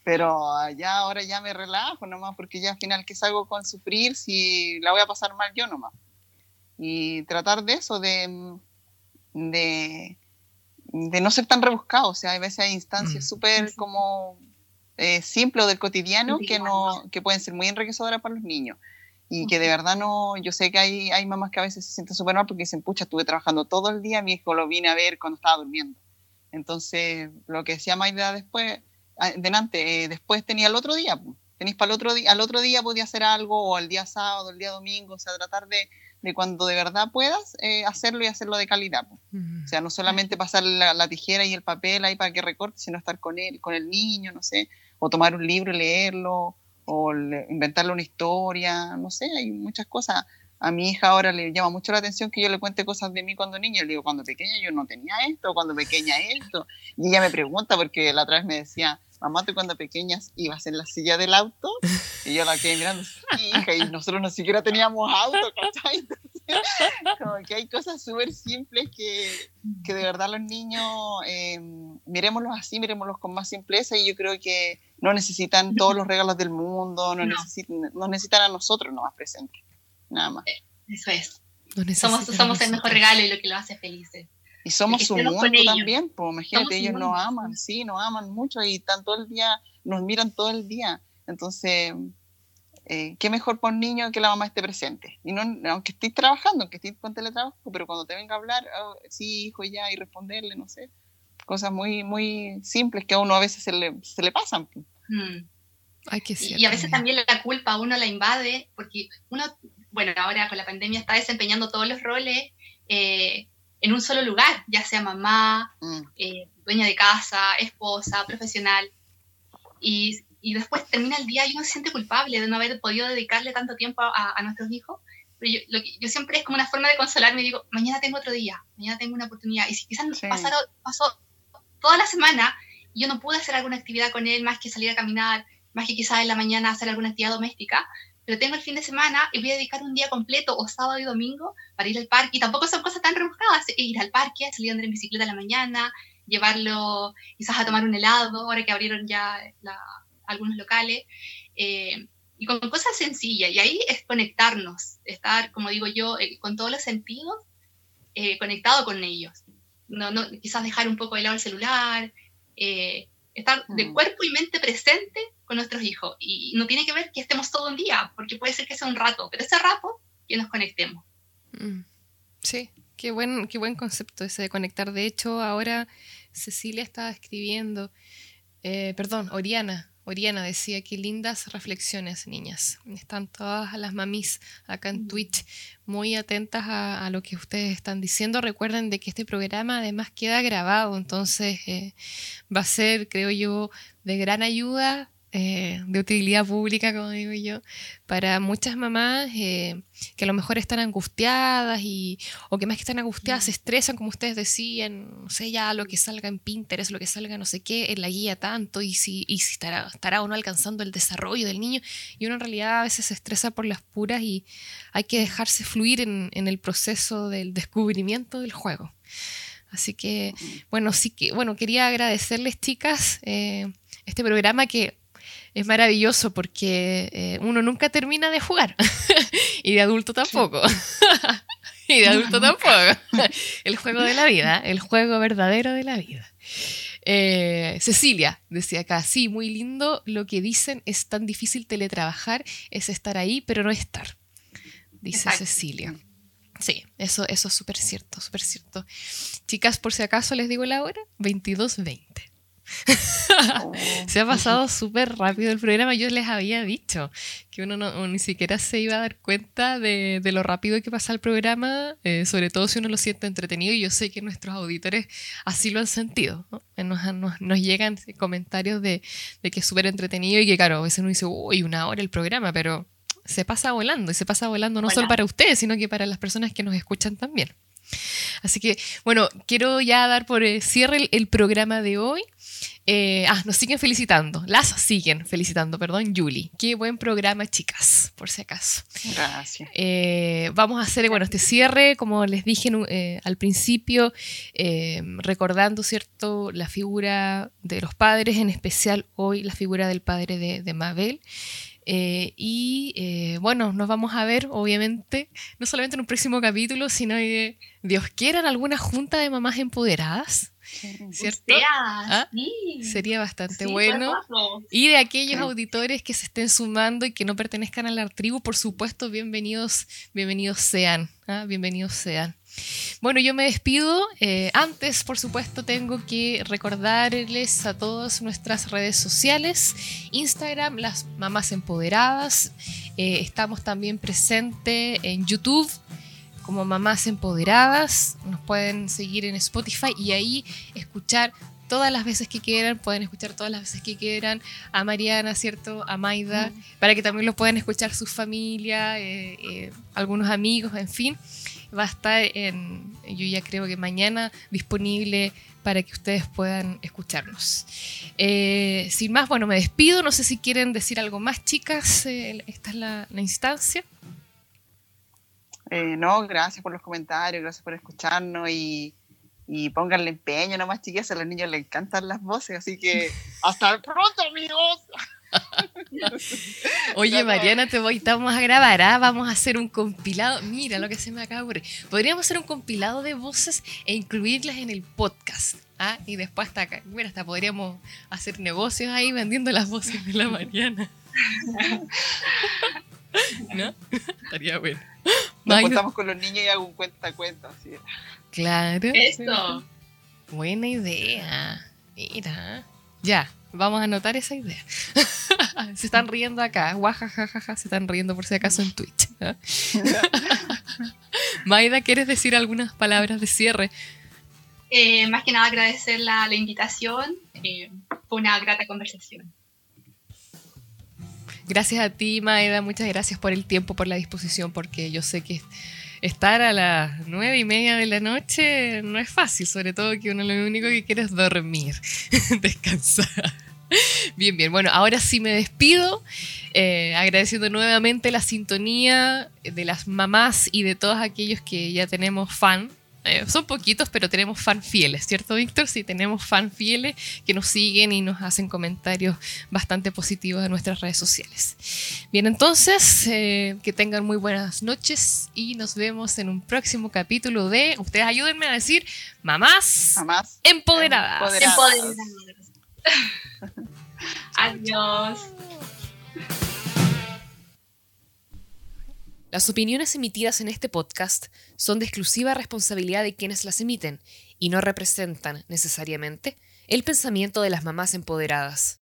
pero ya ahora ya me relajo nomás, porque ya al final, ¿qué salgo con sufrir si la voy a pasar mal yo nomás? Y tratar de eso, de, de, de no ser tan rebuscado, o sea, a veces hay instancias mm. súper como eh, simples del cotidiano que, no, que pueden ser muy enriquecedoras para los niños y que de verdad no, yo sé que hay, hay mamás que a veces se sienten súper mal porque dicen, pucha, estuve trabajando todo el día, mi hijo lo vine a ver cuando estaba durmiendo. Entonces, lo que decía Maida después, ah, delante, eh, después tenía el otro día, tenéis para el otro día, al otro día podía hacer algo, o al día sábado, el día domingo, o sea, tratar de, de cuando de verdad puedas eh, hacerlo y hacerlo de calidad. O sea, no solamente pasar la, la, tijera y el papel ahí para que recorte, sino estar con él, con el niño, no sé, o tomar un libro y leerlo, o inventarle una historia, no sé, hay muchas cosas. A mi hija ahora le llama mucho la atención que yo le cuente cosas de mí cuando niña. Le digo, cuando pequeña yo no tenía esto, cuando pequeña esto. Y ella me pregunta, porque la otra vez me decía, mamá, tú cuando pequeñas ibas en la silla del auto. Y yo la quedé mirando, hija, y nosotros no siquiera teníamos auto, ¿cachai? como que hay cosas súper simples que, que, de verdad los niños, eh, miremoslos así, miremoslos con más simpleza y yo creo que no necesitan todos los regalos del mundo, no, Necesitan, no necesitan a nosotros nomás presentes, nada más. Eh, eso es. somos somos el mejor regalo y lo que lo hace felices. Y somos su mundo también, pues imagínate, ellos nos aman, sí, nos aman mucho y están todo el día, nos miran todo el día. Entonces, eh, qué mejor por un niño que la mamá esté presente. Y no, aunque estés trabajando, aunque estés con teletrabajo, pero cuando te venga a hablar, oh, sí, hijo, ya, y responderle, no sé, cosas muy, muy simples que a uno a veces se le, se le pasan. Mm. y a veces también la culpa a uno la invade, porque uno, bueno, ahora con la pandemia está desempeñando todos los roles eh, en un solo lugar, ya sea mamá, mm. eh, dueña de casa, esposa, profesional. Y y después termina el día y uno se siente culpable de no haber podido dedicarle tanto tiempo a, nuestros hijos. Pero yo, lo que, yo, siempre es como una forma de consolarme y digo, mañana tengo otro día, mañana tengo una oportunidad. Y si quizás pasaron, pasó toda la semana y yo no pude hacer alguna actividad con él más que salir a caminar, más que quizás en la mañana hacer alguna actividad doméstica, pero tengo el fin de semana y voy a dedicar un día completo o sábado y domingo para ir al parque. Y tampoco son cosas tan rebuscadas, ir al parque, salir a andar en bicicleta en la mañana, llevarlo quizás a tomar un helado, ahora que abrieron ya la, algunos locales, eh, y con cosas sencillas. Y ahí es conectarnos, estar, como digo yo, eh, con todos los sentidos, eh, conectado con ellos. No, no, quizás dejar un poco de lado el celular, estar de mm. cuerpo y mente presente con nuestros hijos. Y no tiene que ver que estemos todo un día, porque puede ser que sea un rato, pero ese rato que nos conectemos. Mm. Sí, qué buen, qué buen concepto ese de conectar. De hecho, ahora Cecilia estaba escribiendo, perdón, Oriana, Oriana decía que lindas reflexiones, niñas. Están todas las mamis acá en Twitch muy atentas a, lo que ustedes están diciendo. Recuerden de que este programa además queda grabado, entonces eh, va a ser, creo yo, de gran ayuda eh, de utilidad pública, como digo yo, para muchas mamás eh, que a lo mejor están angustiadas y, o que más que están angustiadas se estresan, como ustedes decían, no sé, ya lo que salga en Pinterest, lo que salga no sé qué, en la guía tanto, y si, y si estará, estará o no alcanzando el desarrollo del niño. Y uno en realidad a veces se estresa por las puras y hay que dejarse fluir en, en el proceso del descubrimiento del juego. Así que, bueno, sí que, bueno, quería agradecerles, chicas, eh, este programa que es maravilloso porque eh, uno nunca termina de jugar y de adulto tampoco. y de adulto tampoco. el juego de la vida, el juego verdadero de la vida. Eh, Cecilia decía acá, sí, muy lindo lo que dicen, es tan difícil teletrabajar, es estar ahí, pero no estar, dice Cecilia. Sí, eso, eso es súper cierto, súper cierto. Chicas, por si acaso les digo la hora, 22.20. se ha pasado súper rápido el programa. Yo les había dicho que uno no, ni siquiera se iba a dar cuenta de, lo rápido que pasa el programa, eh, sobre todo si uno lo siente entretenido. Y yo sé que nuestros auditores así lo han sentido. Nos, llegan comentarios de, que es súper entretenido y que, claro, a veces uno dice, uy, una hora el programa, pero se pasa volando y se pasa volando no solo para ustedes, sino que para las personas que nos escuchan también. Así que, bueno, quiero ya dar por cierre el, programa de hoy. Eh, ah, nos siguen felicitando. Las siguen felicitando, perdón, Julie. Qué buen programa, chicas, por si acaso. Gracias. Eh, vamos a hacer, bueno, este cierre, como les dije eh, al principio, recordando, ¿cierto?, la figura de los padres, en especial hoy la figura del padre de, de Mabel. y bueno, nos vamos a ver, obviamente, no solamente en un próximo capítulo, sino que Dios quiera en alguna junta de mamás empoderadas. ¿Cierto? ¿Ah? Sería bastante bueno. Y de aquellos auditores que se estén sumando y que no pertenezcan a la tribu, por supuesto, bienvenidos, bienvenidos sean. ¿ah? Bienvenidos sean. Bueno, yo me despido. Eh, antes, por supuesto, tengo que recordarles a todas nuestras redes sociales. Instagram, las mamás empoderadas. Eh, estamos también presentes en YouTube como Mamás Empoderadas. Nos pueden seguir en Spotify y ahí escuchar todas las veces que quieran, pueden escuchar todas las veces que quieran a Mariana, ¿cierto? A Maida, para que también lo puedan escuchar su familia, eh, eh, algunos amigos, en fin. Va a estar en, yo ya creo que mañana disponible para que ustedes puedan escucharnos. Eh, sin más, bueno, me despido. No sé si quieren decir algo más, chicas. esta es la instancia. Eh, no, gracias por los comentarios, gracias por escucharnos y, y pónganle empeño nomás, chiquillas, a los niños les encantan las voces, así que hasta pronto, amigos. Oye, Mariana, te voy, estamos a grabar, ¿ah? vamos a hacer un compilado. Mira lo que se me acaba de ocurrir. Podríamos hacer un compilado de voces e incluirlas en el podcast. ¿ah? Y después hasta acá, bueno, hasta podríamos hacer negocios ahí vendiendo las voces de la Mariana. ¿No? Estaría bueno. Nos juntamos con los niños y hago un cuenta-cuenta. Claro. Eso. Buena idea. Mira. Ya, vamos a anotar esa idea. se están riendo acá. Guajajajaja, se están riendo por si acaso en Twitch. Maida, ¿quieres decir algunas palabras de cierre? Eh, más que nada agradecer la, la invitación. Eh, fue una grata conversación. Gracias a ti, Maeda, muchas gracias por el tiempo, por la disposición, porque yo sé que estar a las nueve y media de la noche no es fácil, sobre todo que uno lo único que quiere es dormir, descansar. Bien, bien. Bueno, ahora sí me despido, eh, agradeciendo nuevamente la sintonía de las mamás y de todos aquellos que ya tenemos fan eh, son poquitos, pero tenemos fan fieles, ¿cierto, Víctor? Sí, tenemos fan fieles que nos siguen y nos hacen comentarios bastante positivos en nuestras redes sociales. Bien, entonces, eh, que tengan muy buenas noches y nos vemos en un próximo capítulo de, ustedes ayúdenme a decir, mamás, empoderadas. empoderadas. Adiós. Las opiniones emitidas en este podcast son de exclusiva responsabilidad de quienes las emiten y no representan, necesariamente, el pensamiento de las mamás empoderadas.